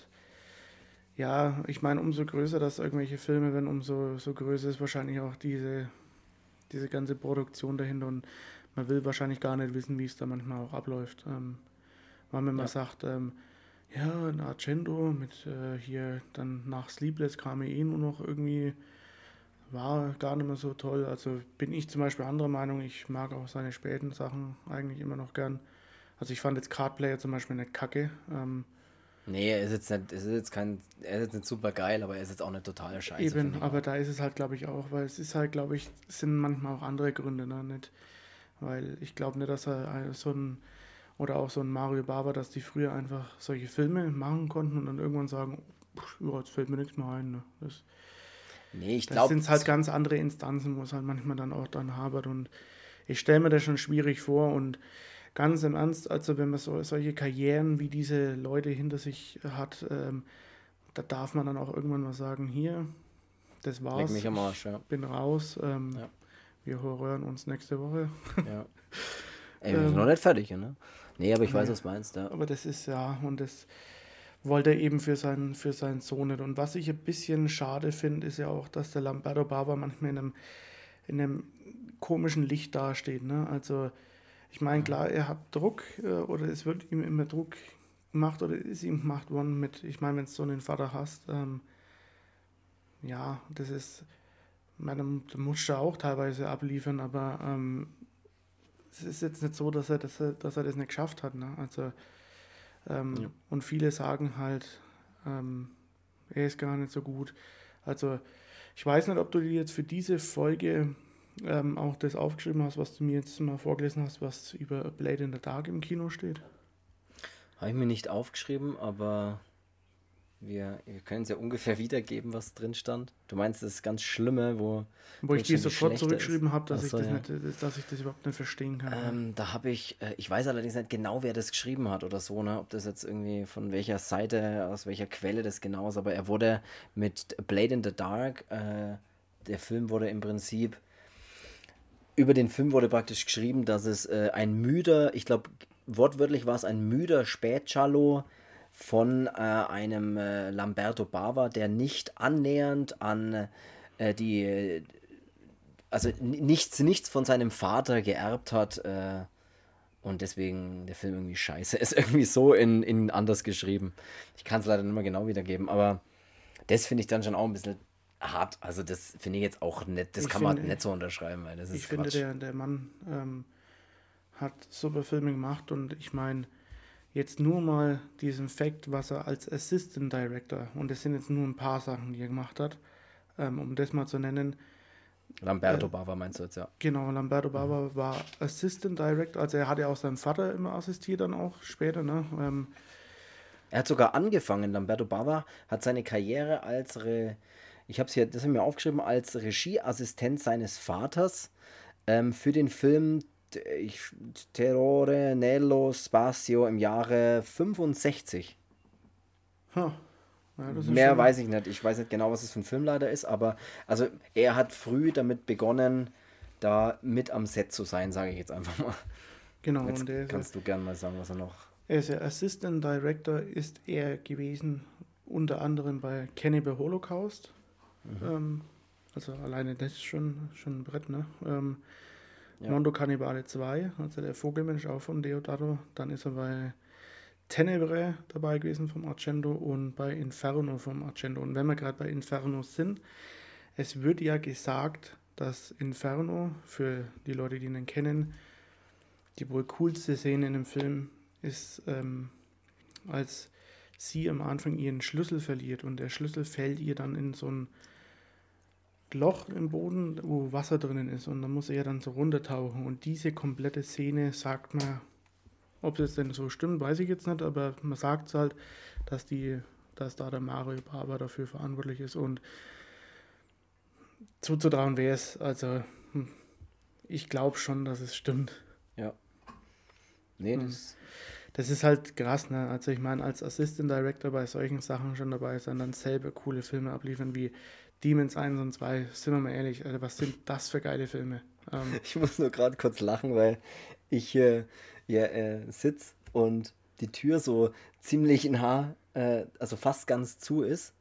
ja, ich meine, umso größer das irgendwelche Filme werden, umso so größer ist wahrscheinlich auch diese, diese ganze Produktion dahinter und man will wahrscheinlich gar nicht wissen, wie es da manchmal auch abläuft. Ähm, weil man ja. mal sagt, ähm, ja, ein Argento mit äh, hier dann nach Sleepless kam er eh nur noch irgendwie, war gar nicht mehr so toll. Also bin ich zum Beispiel anderer Meinung, ich mag auch seine späten Sachen eigentlich immer noch gern. Also ich fand jetzt Cardplayer zum Beispiel nicht kacke. Ähm, nee, er ist jetzt nicht, ist jetzt kein, er ist jetzt nicht super geil, aber er ist jetzt auch nicht total scheiße. Eben, aber da ist es halt, glaube ich, auch, weil es ist halt, glaube ich, sind manchmal auch andere Gründe, ne? Nicht, weil ich glaube nicht, dass er so ein oder auch so ein Mario Barber, dass die früher einfach solche Filme machen konnten und dann irgendwann sagen, ja, jetzt fällt mir nichts mehr ein. Ne? Das, nee, ich glaube. Das sind halt ganz andere Instanzen, wo es halt manchmal dann auch dann habert. Und ich stelle mir das schon schwierig vor und ganz im Ernst, also wenn man so, solche Karrieren wie diese Leute hinter sich hat, ähm, da darf man dann auch irgendwann mal sagen, hier, das war's. Leg mich am Arsch, ja. bin raus. Ähm, ja. Wir hören uns nächste Woche. Ja. Ey, wir sind ähm, noch nicht fertig, ne? Nee, aber ich weiß, was du meinst, ja. Aber das ist ja, und das wollte er eben für seinen, für seinen Sohn nicht. Und was ich ein bisschen schade finde, ist ja auch, dass der Lamberto Barber manchmal in einem, in einem komischen Licht dasteht. Ne? Also, ich meine, klar, er hat Druck äh, oder es wird ihm immer Druck gemacht oder ist ihm gemacht worden mit, ich meine, wenn du so einen Vater hast, ähm, ja, das ist, meine, du auch teilweise abliefern, aber ähm, es ist jetzt nicht so, dass er, dass er, dass er das nicht geschafft hat. Ne? Also, ähm, ja. Und viele sagen halt, ähm, er ist gar nicht so gut. Also ich weiß nicht, ob du dir jetzt für diese Folge ähm, auch das aufgeschrieben hast, was du mir jetzt mal vorgelesen hast, was über Blade in the Dark im Kino steht. Habe ich mir nicht aufgeschrieben, aber wir, wir können es ja ungefähr wiedergeben, was drin stand. Du meinst das ganz Schlimme, wo. Wo ich dir sofort zurückgeschrieben habe, dass, so, ich das ja. dass ich das überhaupt nicht verstehen kann. Ähm, da habe ich, äh, ich weiß allerdings nicht genau, wer das geschrieben hat oder so, ne? Ob das jetzt irgendwie von welcher Seite, aus welcher Quelle das genau ist, aber er wurde mit Blade in the Dark, äh, der Film wurde im Prinzip. Über den Film wurde praktisch geschrieben, dass es äh, ein müder, ich glaube, wortwörtlich war es ein müder Spätschallo von äh, einem äh, Lamberto Bava, der nicht annähernd an äh, die, also nichts, nichts von seinem Vater geerbt hat äh, und deswegen der Film irgendwie scheiße ist, irgendwie so in, in anders geschrieben. Ich kann es leider nicht mehr genau wiedergeben, aber das finde ich dann schon auch ein bisschen hart. Also das finde ich jetzt auch nicht, das ich kann finde, man nicht so unterschreiben, weil das ist Ich Quatsch. finde, der, der Mann ähm, hat super Filme gemacht und ich meine, jetzt nur mal diesen Fact, was er als Assistant Director, und das sind jetzt nur ein paar Sachen, die er gemacht hat, ähm, um das mal zu nennen, Lamberto äh, Bava meinst du jetzt, ja. Genau, Lamberto Bava mhm. war Assistant Director, also er hat ja auch seinen Vater immer assistiert dann auch später, ne? Ähm, er hat sogar angefangen, Lamberto Bava hat seine Karriere als, Re ich habe es hier, das haben wir aufgeschrieben, als Regieassistent seines Vaters ähm, für den Film Terrore Nello Spazio im Jahre 65. Huh. Ja, Mehr weiß ich nicht. Ich weiß nicht genau, was es für ein Film leider ist, aber also er hat früh damit begonnen, da mit am Set zu sein, sage ich jetzt einfach mal. Genau. Jetzt kannst du gerne mal sagen, was er noch. Er ist ja Assistant Director, ist er gewesen, unter anderem bei Cannibal Holocaust. Mhm. Ähm, also alleine das ist schon, schon ein Brett, ne? Ähm, ja. Mondo Cannibale 2, also der Vogelmensch auch von Deodato. Dann ist er bei Tenebre dabei gewesen vom Argento und bei Inferno vom Argento. Und wenn wir gerade bei Inferno sind, es wird ja gesagt, dass Inferno, für die Leute, die ihn kennen, die wohl coolste Szene in dem Film ist, ähm, als sie am Anfang ihren Schlüssel verliert und der Schlüssel fällt ihr dann in so ein Loch im Boden, wo Wasser drinnen ist und dann muss er dann so runtertauchen und diese komplette Szene sagt man ob es denn so stimmt, weiß ich jetzt nicht, aber man sagt es halt, dass die, dass da der Mario Barber dafür verantwortlich ist und zuzutrauen wäre es. Also hm, ich glaube schon, dass es stimmt. Ja. Nee, hm. das. Das ist halt krass, ne? Also ich meine, als Assistant Director bei solchen Sachen schon dabei sein, dann selber coole Filme abliefern wie Demons 1 und 2, sind wir mal ehrlich, Alter, was sind das für geile Filme? Ähm, ich muss nur gerade kurz lachen, weil ich äh, ja, äh, sitze und die Tür so ziemlich nah, äh, also fast ganz zu ist.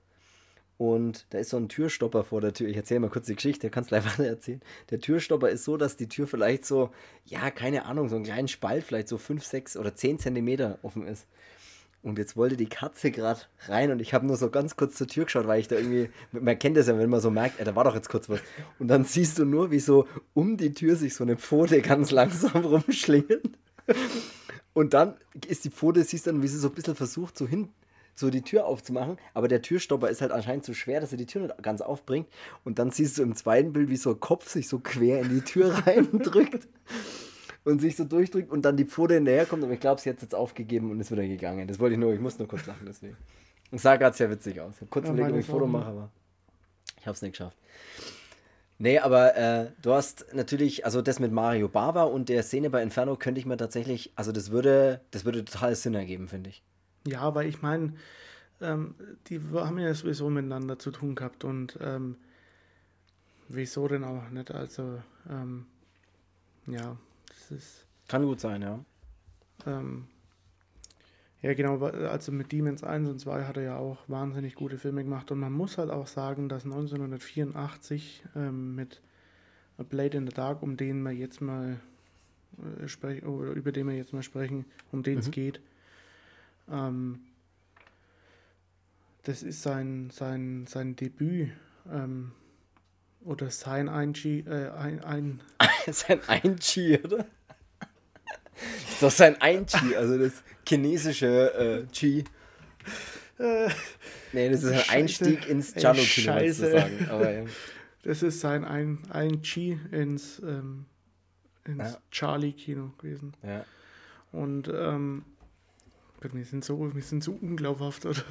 Und da ist so ein Türstopper vor der Tür. Ich erzähle mal kurz die Geschichte, kannst du weiter erzählen. Der Türstopper ist so, dass die Tür vielleicht so, ja, keine Ahnung, so einen kleinen Spalt, vielleicht so 5, 6 oder 10 Zentimeter offen ist. Und jetzt wollte die Katze gerade rein und ich habe nur so ganz kurz zur Tür geschaut, weil ich da irgendwie, man kennt das ja, wenn man so merkt, ey, da war doch jetzt kurz was. Und dann siehst du nur, wie so um die Tür sich so eine Pfote ganz langsam rumschlingelt. Und dann ist die Pfote, siehst du dann, wie sie so ein bisschen versucht, so hin, so die Tür aufzumachen, aber der Türstopper ist halt anscheinend zu schwer, dass er die Tür nicht ganz aufbringt. Und dann siehst du im zweiten Bild, wie so ein Kopf sich so quer in die Tür reindrückt und sich so durchdrückt und dann die Pfote hinterher kommt. Und ich glaube, sie hat es jetzt aufgegeben und ist wieder gegangen. Das wollte ich nur, ich muss nur kurz lachen deswegen. Und sah gerade sehr witzig aus. Ich habe kurz ja, überlegt, ob ich ein Foto mache, aber ich habe es nicht geschafft. Nee, aber äh, du hast natürlich, also das mit Mario Bava und der Szene bei Inferno könnte ich mir tatsächlich, also das würde, das würde total Sinn ergeben, finde ich. Ja, weil ich meine, ähm, die haben ja sowieso miteinander zu tun gehabt und ähm, wieso denn auch nicht? Also, ähm, ja, ist. Kann gut sein, ja. Ähm, ja, genau, also mit Demons 1 und 2 hat er ja auch wahnsinnig gute Filme gemacht und man muss halt auch sagen, dass 1984 ähm, mit A Blade in the Dark, um den wir jetzt mal äh, sprechen, oder über den wir jetzt mal sprechen, um den es mhm. geht, ähm, das ist sein, sein, sein Debüt ähm, oder sein 1G, äh, ein, ein sein 1G, oder? Das ist doch sein Ein-Chi, also das chinesische äh, Chi. Äh, nee, das ist ein Einstieg ins Chalo-Kino, sozusagen. Aber, ja. Das ist sein ein, ein ins, ähm, ins ja. Charlie-Kino gewesen. Ja. Und ähm, wir sind so, wir sind so unglaubhaft, oder?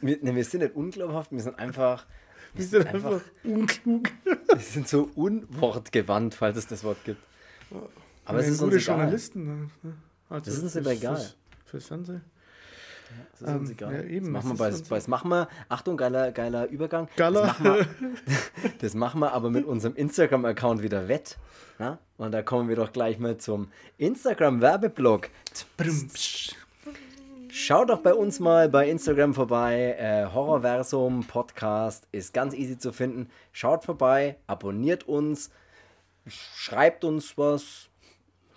Wir, ne, wir sind nicht unglaubhaft, wir sind einfach. Wir, wir sind, einfach, einfach unklug. wir sind so unwortgewandt, falls es das Wort gibt. Aber es ist gute Journalisten. Ne? Also das ist uns aber egal. Fürs, fürs Fernsehen. Ja, das ist uns ähm, egal. Ja, eben, das machen wir bei, bei, das machen wir, Achtung, geiler, geiler Übergang. Geiler. Das machen, wir, das machen wir aber mit unserem Instagram-Account wieder wett. Na? Und da kommen wir doch gleich mal zum Instagram-Werbeblock. Schaut doch bei uns mal bei Instagram vorbei. Äh, Horrorversum Podcast ist ganz easy zu finden. Schaut vorbei, abonniert uns, schreibt uns was,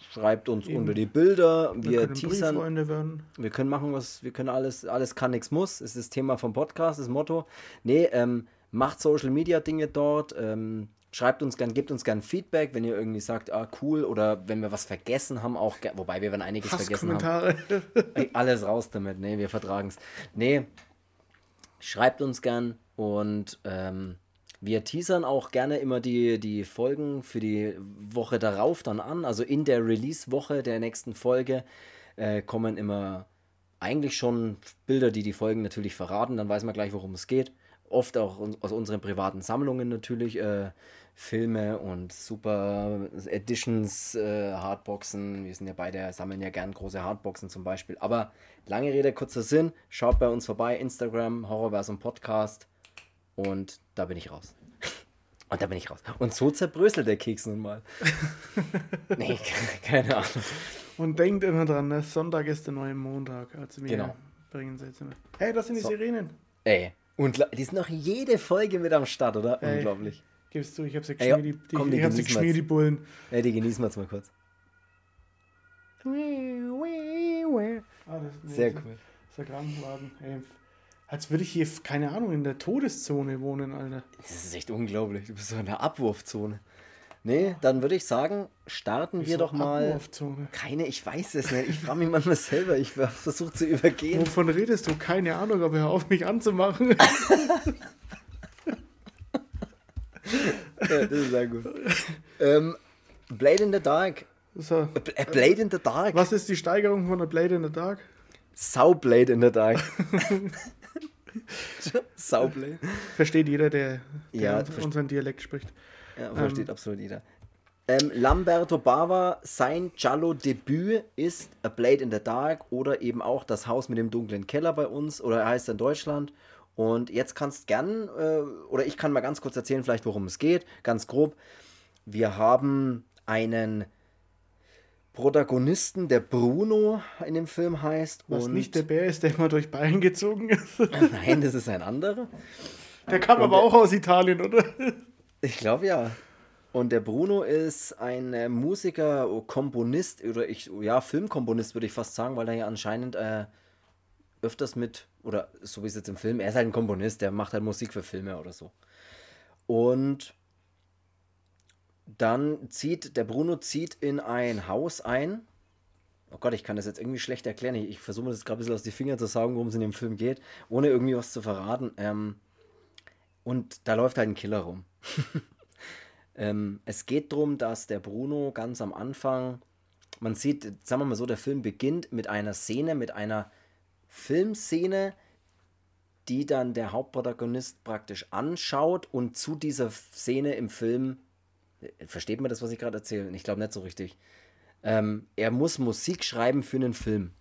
schreibt uns Eben. unter die Bilder. Wir, wir können teasern. Wir können machen, was wir können alles, alles kann, nichts muss. Ist das Thema vom Podcast, das Motto. Nee, ähm, macht Social Media Dinge dort. Ähm, schreibt uns gern, gebt uns gern Feedback, wenn ihr irgendwie sagt, ah, cool, oder wenn wir was vergessen haben, auch wobei wir werden einiges vergessen haben. Alles raus damit, nee, wir vertragen es. Nee, schreibt uns gern und ähm, wir teasern auch gerne immer die, die Folgen für die Woche darauf dann an. Also in der Release-Woche der nächsten Folge äh, kommen immer eigentlich schon Bilder, die die Folgen natürlich verraten. Dann weiß man gleich, worum es geht. Oft auch aus unseren privaten Sammlungen natürlich. Äh, Filme und super Editions, äh, Hardboxen. Wir sind ja beide, sammeln ja gern große Hardboxen zum Beispiel. Aber lange Rede, kurzer Sinn. Schaut bei uns vorbei, Instagram, Horrorversum Podcast. Und da bin ich raus. Und da bin ich raus. Und so zerbröselt der Keks nun mal. nee, keine Ahnung. Und denkt immer dran, ne? Sonntag ist der neue Montag. Also wir genau. bringen sie jetzt immer. Hey, das sind die so. Sirenen. Ey, und die sind noch jede Folge mit am Start, oder? Ey. Unglaublich. Gibst du, ich hab's ja geschmiert, die, die, komm, die, ich hab's geschmiert, die Bullen. Ja, die genießen wir jetzt mal kurz. Ah, Sehr cool. Das ist der Krankenwagen. Ey, als würde ich hier, keine Ahnung, in der Todeszone wohnen, Alter. Das ist echt unglaublich. Du bist so in der Abwurfzone. Nee, dann würde ich sagen, starten wir doch mal. Abwurfzone? Keine, ich weiß es nicht. Ich frage mich manchmal selber. Ich versuche zu übergehen. Wovon redest du? Keine Ahnung, aber hör auf, mich anzumachen. ja, das ist sehr gut. Ähm, Blade in the Dark. So. Blade in the Dark. Was ist die Steigerung von der Blade in the Dark? Saublade in the Dark. Saublade. Versteht jeder, der, der ja, unseren Dialekt spricht. Ja, versteht ähm, absolut jeder. Ähm, Lamberto Bava, sein Giallo-Debüt ist A Blade in the Dark oder eben auch Das Haus mit dem dunklen Keller bei uns oder er heißt in Deutschland. Und jetzt kannst gern, äh, oder ich kann mal ganz kurz erzählen, vielleicht worum es geht, ganz grob. Wir haben einen Protagonisten, der Bruno in dem Film heißt. Was nicht der Bär ist, der immer durch Bein gezogen ist. Nein, das ist ein anderer. Der kam und aber der, auch aus Italien, oder? Ich glaube ja. Und der Bruno ist ein äh, Musiker, Komponist oder ich, ja, Filmkomponist würde ich fast sagen, weil er ja anscheinend äh, öfters mit, oder so wie es jetzt im Film, er ist halt ein Komponist, der macht halt Musik für Filme oder so. Und dann zieht, der Bruno zieht in ein Haus ein. Oh Gott, ich kann das jetzt irgendwie schlecht erklären. Ich, ich versuche mir das gerade ein bisschen aus die Finger zu saugen, worum es in dem Film geht, ohne irgendwie was zu verraten. Ähm, und da läuft halt ein Killer rum. ähm, es geht darum, dass der Bruno ganz am Anfang, man sieht, sagen wir mal so, der Film beginnt mit einer Szene, mit einer Filmszene, die dann der Hauptprotagonist praktisch anschaut und zu dieser Szene im Film, versteht man das, was ich gerade erzähle? Ich glaube nicht so richtig. Ähm, er muss Musik schreiben für einen Film.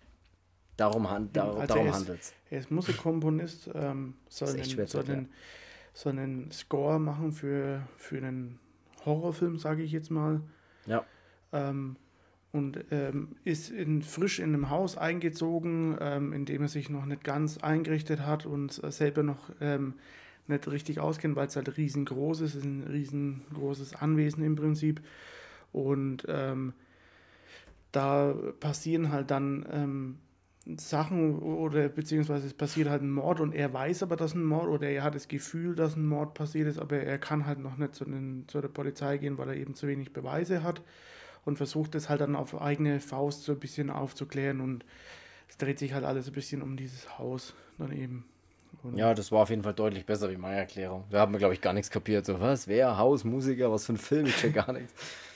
Darum, han dar also darum handelt es. Er ist Musikkomponist, ähm, soll, einen, soll, einen, soll einen Score machen für, für einen Horrorfilm, sage ich jetzt mal. Ja. Ähm, und ähm, ist in, frisch in einem Haus eingezogen, ähm, in dem er sich noch nicht ganz eingerichtet hat und selber noch ähm, nicht richtig auskennt, weil es halt riesengroß ist. Es ist ein riesengroßes Anwesen im Prinzip. Und ähm, da passieren halt dann ähm, Sachen oder beziehungsweise es passiert halt ein Mord und er weiß aber, dass ein Mord oder er hat das Gefühl, dass ein Mord passiert ist, aber er kann halt noch nicht zu, den, zu der Polizei gehen, weil er eben zu wenig Beweise hat und versucht es halt dann auf eigene Faust so ein bisschen aufzuklären und es dreht sich halt alles ein bisschen um dieses Haus dann eben. Und ja, das war auf jeden Fall deutlich besser wie meine Erklärung. Wir haben, glaube ich, gar nichts kapiert. So, was? Wer? Haus, Musiker, was für ein Film? Ich check gar nichts.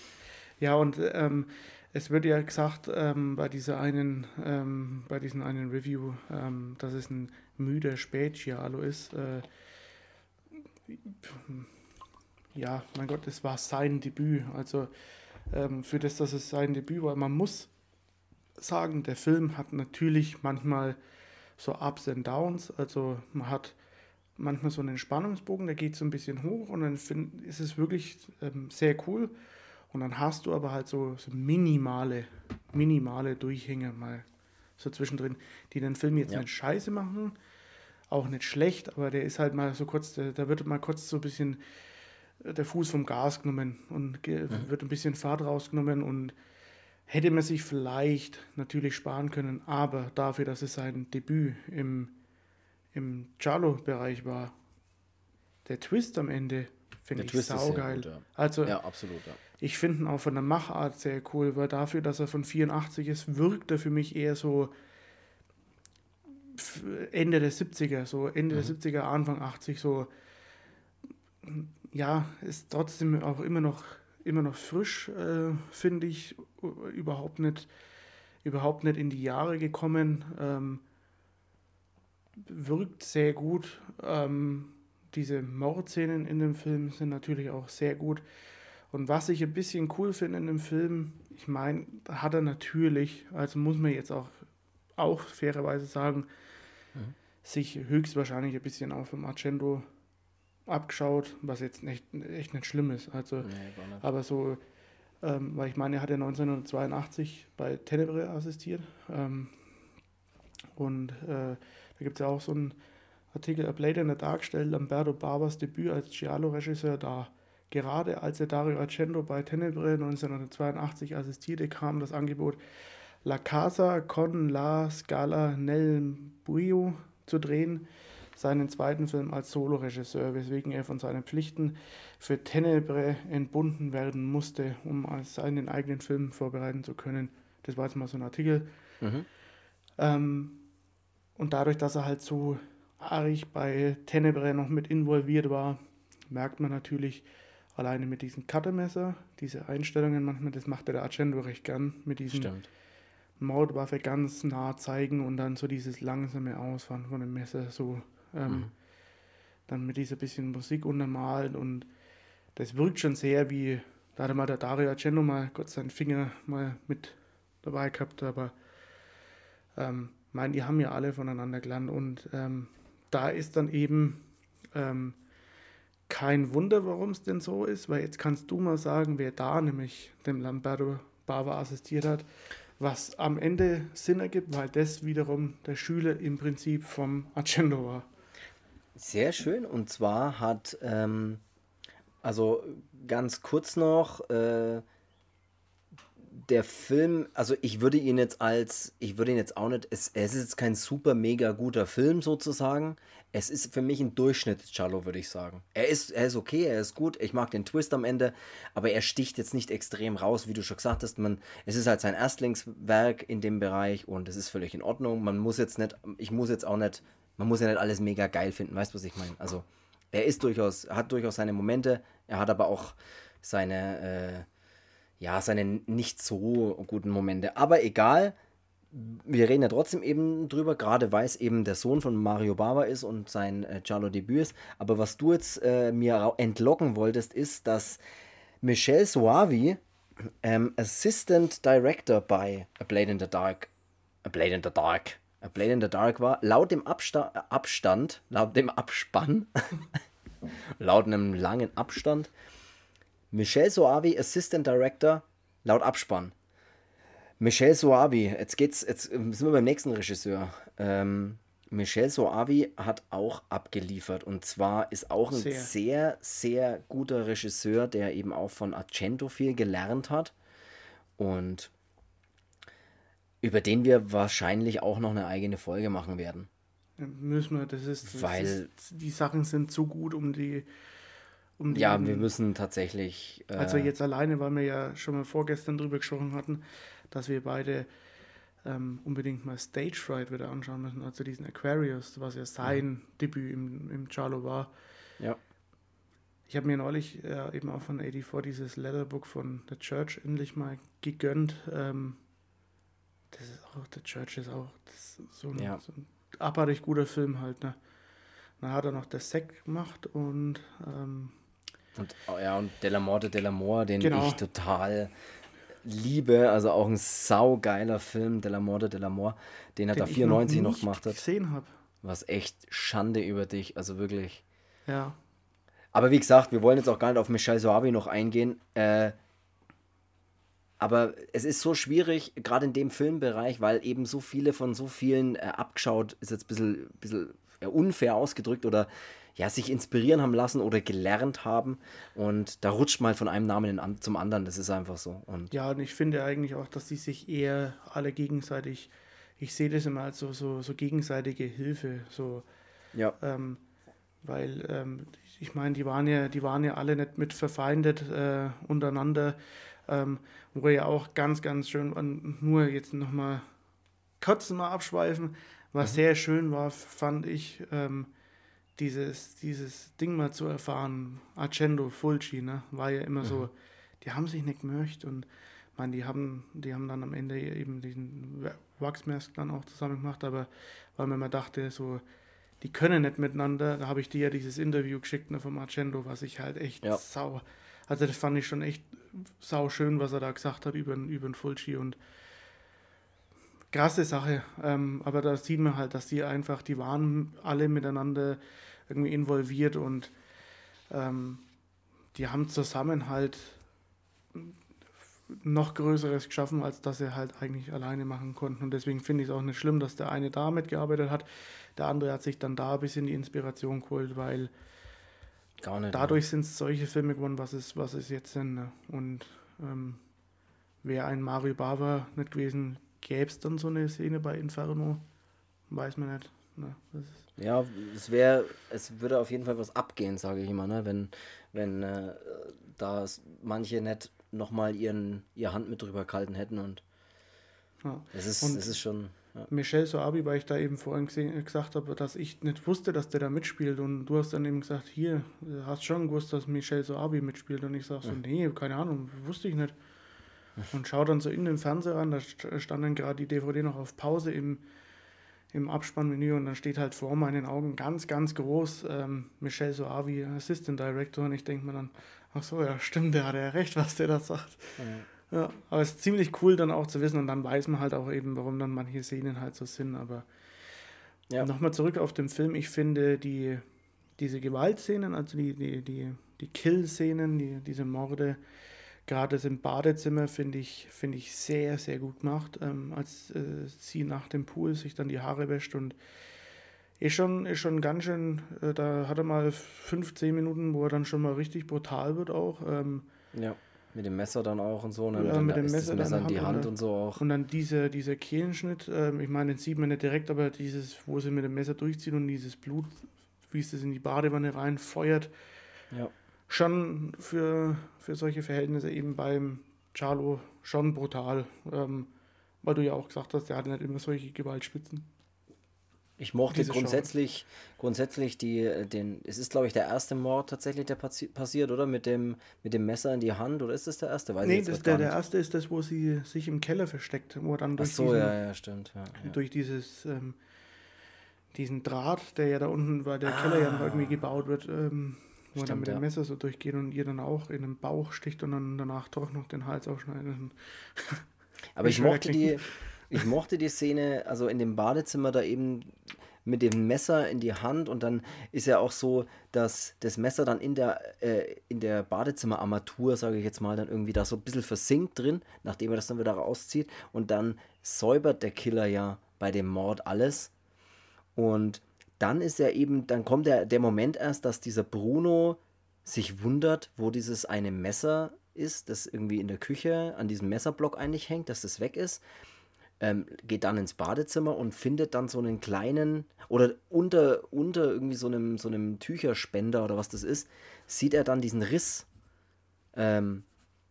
ja, und ähm, es wird ja gesagt ähm, bei dieser einen, ähm, bei diesem einen Review, ähm, dass es ein müder Spätgiallo ist. Äh, ja, mein Gott, es war sein Debüt. Also ähm, für das, dass es sein Debüt war. Man muss sagen, der Film hat natürlich manchmal so Ups and Downs. Also man hat manchmal so einen Spannungsbogen, der geht so ein bisschen hoch und dann find, ist es wirklich ähm, sehr cool. Und dann hast du aber halt so, so, minimale, minimale Durchhänge mal so zwischendrin, die den Film jetzt ja. nicht scheiße machen, auch nicht schlecht, aber der ist halt mal so kurz, da wird mal kurz so ein bisschen der Fuß vom Gas genommen und mhm. wird ein bisschen Fahrt rausgenommen und hätte man sich vielleicht natürlich sparen können, aber dafür, dass es sein Debüt im, im Charlo-Bereich war, der Twist am Ende finde ich Twist saugeil. Gut, ja. Also, ja, absolut, ja. ich finde ihn auch von der Machart sehr cool, weil dafür, dass er von 84 ist, wirkt er für mich eher so Ende der 70er, so Ende mhm. der 70er, Anfang 80, so ja, ist trotzdem auch immer noch, immer noch frisch, äh, finde ich. Überhaupt nicht, überhaupt nicht in die Jahre gekommen. Ähm, wirkt sehr gut. Ähm, diese Mordszenen in dem Film sind natürlich auch sehr gut. Und was ich ein bisschen cool finde in dem Film, ich meine, hat er natürlich, also muss man jetzt auch, auch fairerweise sagen, mhm. sich höchstwahrscheinlich ein bisschen auf dem Argento abgeschaut, was jetzt echt, echt nicht schlimm ist. Also, nee, aber so, ähm, weil ich meine, er hat ja 1982 bei Tenebre assistiert. Ähm, und äh, da gibt es ja auch so einen Artikel, A Blade in the Dark stellt Lamberto Barbas Debüt als Giallo-Regisseur dar. Gerade als er Dario Argento bei Tenebre 1982 assistierte, kam das Angebot La Casa con la Scala nel Buio zu drehen, seinen zweiten Film als Soloregisseur, weswegen er von seinen Pflichten für Tenebre entbunden werden musste, um seinen eigenen Film vorbereiten zu können. Das war jetzt mal so ein Artikel. Mhm. Ähm, und dadurch, dass er halt so arg bei Tenebre noch mit involviert war, merkt man natürlich alleine mit diesem Cuttermesser, diese Einstellungen manchmal, das macht der Argento recht gern, mit diesem Stimmt. Mautwaffe ganz nah zeigen und dann so dieses langsame Ausfahren von dem Messer, so ähm, mhm. dann mit dieser bisschen Musik untermalen und das wirkt schon sehr wie, da hatte mal der Dario Argento mal Gott seinen Finger mal mit dabei gehabt, aber ähm, meine, die haben ja alle voneinander gelernt und ähm, da ist dann eben ähm, kein Wunder, warum es denn so ist, weil jetzt kannst du mal sagen, wer da nämlich dem Lamberto Bava assistiert hat, was am Ende Sinn ergibt, weil das wiederum der Schüler im Prinzip vom Argento war. Sehr schön, und zwar hat, ähm, also ganz kurz noch, äh, der Film, also ich würde ihn jetzt als, ich würde ihn jetzt auch nicht, es, es ist jetzt kein super mega guter Film sozusagen. Es ist für mich ein Durchschnitts-Cello, würde ich sagen. Er ist, er ist okay, er ist gut, ich mag den Twist am Ende, aber er sticht jetzt nicht extrem raus, wie du schon gesagt hast. Man, es ist halt sein Erstlingswerk in dem Bereich und es ist völlig in Ordnung. Man muss jetzt nicht, ich muss jetzt auch nicht, man muss ja nicht alles mega geil finden, weißt du, was ich meine? Also, er ist durchaus, hat durchaus seine Momente, er hat aber auch seine, äh, ja, seine nicht so guten Momente. Aber egal, wir reden ja trotzdem eben drüber, gerade weil es eben der Sohn von Mario Bava ist und sein äh, Giallo-Debüt ist. Aber was du jetzt äh, mir entlocken wolltest, ist, dass Michelle Soavi ähm, Assistant Director bei A Blade in the Dark, A Blade in the Dark, A Blade in the Dark war, laut dem Absta Abstand, laut dem Abspann, laut einem langen Abstand Michelle Soavi, Assistant Director, laut Abspann. Michelle Soavi, jetzt geht's, jetzt sind wir beim nächsten Regisseur. Ähm, Michelle Soavi hat auch abgeliefert und zwar ist auch ein sehr. sehr, sehr guter Regisseur, der eben auch von Argento viel gelernt hat und über den wir wahrscheinlich auch noch eine eigene Folge machen werden. Ja, müssen wir, das ist, das Weil ist, die Sachen sind zu gut, um die um ja, wir müssen tatsächlich. Äh, also jetzt alleine, weil wir ja schon mal vorgestern drüber gesprochen hatten, dass wir beide ähm, unbedingt mal Stage Fright wieder anschauen müssen, also diesen Aquarius, was ja sein mhm. Debüt im, im Charlo war. Ja. Ich habe mir neulich äh, eben auch von 84 dieses Letterbook von The Church endlich mal gegönnt. Ähm, das ist auch, The Church ist auch ist so, ein, ja. so ein abartig guter Film halt. Ne? Dann hat er noch der Sec gemacht und ähm, und oh ja, und Della Morte Dell'Amore, den genau. ich total liebe, also auch ein saugeiler Film, Della Morte Dell'Amore, den er den da 94 noch, noch gemacht hat. gesehen habe. Was echt Schande über dich, also wirklich. Ja. Aber wie gesagt, wir wollen jetzt auch gar nicht auf Michel Soavi noch eingehen. Äh, aber es ist so schwierig, gerade in dem Filmbereich, weil eben so viele von so vielen äh, abgeschaut, ist jetzt ein bisschen, bisschen unfair ausgedrückt oder ja, sich inspirieren haben lassen oder gelernt haben. Und da rutscht mal von einem Namen zum anderen. Das ist einfach so. Und ja, und ich finde eigentlich auch, dass die sich eher alle gegenseitig, ich sehe das immer als so, so, so gegenseitige Hilfe. So, ja. Ähm, weil ähm, ich meine, die waren ja, die waren ja alle nicht mit verfeindet äh, untereinander. Ähm, wo ja auch ganz, ganz schön, nur jetzt nochmal kurz mal abschweifen, was mhm. sehr schön war, fand ich, ähm, dieses, dieses Ding mal zu erfahren, Accendo, Fulci, ne, war ja immer mhm. so, die haben sich nicht gemerkt und man, die haben, die haben dann am Ende eben diesen Wachsmask dann auch zusammen gemacht, aber weil man mal dachte, so, die können nicht miteinander, da habe ich dir ja dieses Interview geschickt ne, vom Accendo, was ich halt echt ja. sau, also das fand ich schon echt sau schön, was er da gesagt hat über, über den Fulci und krasse Sache. Ähm, aber da sieht man halt, dass die einfach, die waren alle miteinander irgendwie involviert und ähm, die haben zusammen halt noch Größeres geschaffen, als dass sie halt eigentlich alleine machen konnten. Und deswegen finde ich es auch nicht schlimm, dass der eine da mitgearbeitet hat. Der andere hat sich dann da ein bisschen die Inspiration geholt, weil nicht, dadurch sind es solche Filme geworden, was es, was es jetzt sind. Ne? Und ähm, wäre ein Mario Bava nicht gewesen, gäbe es dann so eine Szene bei Inferno? Weiß man nicht. Ne? ja, es wäre, es würde auf jeden Fall was abgehen, sage ich immer, ne? wenn, wenn äh, da manche nicht nochmal ihren ihre Hand mit drüber gehalten hätten und ja. es ist, und es ist schon. Ja. Michel Soabi, weil ich da eben vorhin gesagt habe, dass ich nicht wusste, dass der da mitspielt und du hast dann eben gesagt, hier, hast schon gewusst, dass Michel Soabi mitspielt und ich sage so, ja. nee, keine Ahnung, wusste ich nicht. Und schau dann so in den Fernseher an, da stand dann gerade die DVD noch auf Pause im, im Abspannmenü und dann steht halt vor meinen Augen ganz, ganz groß ähm, Michel Soavi, Assistant Director und ich denke mir dann, ach so, ja stimmt, der hat ja recht, was der da sagt. Ja. Ja. aber es ist ziemlich cool dann auch zu wissen und dann weiß man halt auch eben, warum dann manche Szenen halt so sind, aber ja. nochmal zurück auf den Film, ich finde die, diese Gewaltszenen, also die, die, die, die Kill-Szenen, die, diese Morde, Gerade das im Badezimmer finde ich, find ich sehr, sehr gut gemacht, ähm, als äh, sie nach dem Pool sich dann die Haare wäscht und ist schon, ist schon ganz schön, äh, da hat er mal 15 Minuten, wo er dann schon mal richtig brutal wird auch. Ähm, ja, mit dem Messer dann auch und so, ne? ja, mit, mit dem Messer, Messer in die Hand, Hand und so auch. Und dann diese, dieser Kehlenschnitt, ähm, ich meine, den sieht man nicht direkt, aber dieses, wo sie mit dem Messer durchziehen und dieses Blut, wie es das in die Badewanne reinfeuert. Ja schon für, für solche Verhältnisse eben beim Charlo schon brutal. Ähm, weil du ja auch gesagt hast, der hat nicht immer solche Gewaltspitzen. Ich mochte grundsätzlich, grundsätzlich die, den, es ist glaube ich der erste Mord tatsächlich, der passi passiert, oder? Mit dem, mit dem Messer in die Hand, oder ist das der erste? Weiß nee, das der, der erste ist das, wo sie sich im Keller versteckt, wo dann durch, so, diesen, ja, ja, stimmt, ja, durch dieses, ähm, diesen Draht, der ja da unten, weil der ah. Keller ja noch irgendwie gebaut wird, ähm, wo Stimmt, er dann mit dem Messer so durchgeht und ihr dann auch in den Bauch sticht und dann danach doch noch den Hals aufschneidet. Aber ich mochte die, ich mochte die Szene, also in dem Badezimmer da eben mit dem Messer in die Hand und dann ist ja auch so, dass das Messer dann in der, äh, in der Badezimmerarmatur, sage ich jetzt mal, dann irgendwie da so ein bisschen versinkt drin, nachdem er das dann wieder rauszieht und dann säubert der Killer ja bei dem Mord alles und dann ist ja eben, dann kommt der, der Moment erst, dass dieser Bruno sich wundert, wo dieses eine Messer ist, das irgendwie in der Küche an diesem Messerblock eigentlich hängt, dass das weg ist. Ähm, geht dann ins Badezimmer und findet dann so einen kleinen oder unter, unter irgendwie so einem, so einem Tücherspender oder was das ist, sieht er dann diesen Riss ähm,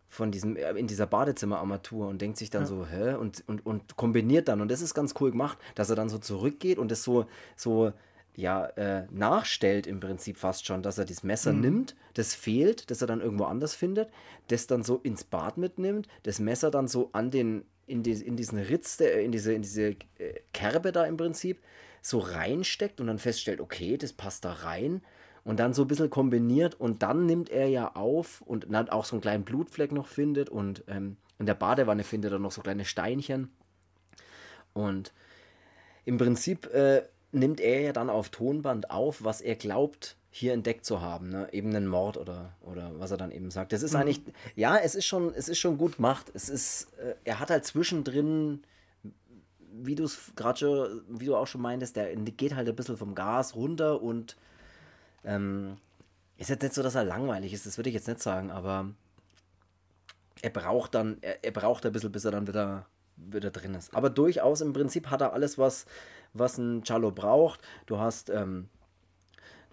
von diesem, äh, in dieser Badezimmerarmatur und denkt sich dann ja. so, hä? Und, und, und kombiniert dann. Und das ist ganz cool gemacht, dass er dann so zurückgeht und das so, so ja, äh, nachstellt im Prinzip fast schon, dass er das Messer mhm. nimmt, das fehlt, das er dann irgendwo anders findet, das dann so ins Bad mitnimmt, das Messer dann so an den, in, die, in diesen Ritz, der, in diese, in diese äh, Kerbe da im Prinzip, so reinsteckt und dann feststellt, okay, das passt da rein und dann so ein bisschen kombiniert und dann nimmt er ja auf und dann auch so einen kleinen Blutfleck noch findet und ähm, in der Badewanne findet er noch so kleine Steinchen und im Prinzip äh, nimmt er ja dann auf Tonband auf, was er glaubt, hier entdeckt zu haben, ne? eben einen Mord oder, oder was er dann eben sagt. Das ist mhm. eigentlich, ja, es ist schon, es ist schon gut gemacht. Es ist, äh, er hat halt zwischendrin, wie du es gerade schon, wie du auch schon meintest, der geht halt ein bisschen vom Gas runter und ähm, ist jetzt nicht so, dass er langweilig ist, das würde ich jetzt nicht sagen, aber er braucht dann, er, er braucht ein bisschen, bis er dann wieder, wieder drin ist. Aber durchaus im Prinzip hat er alles, was was ein Cello braucht. Du hast, ähm,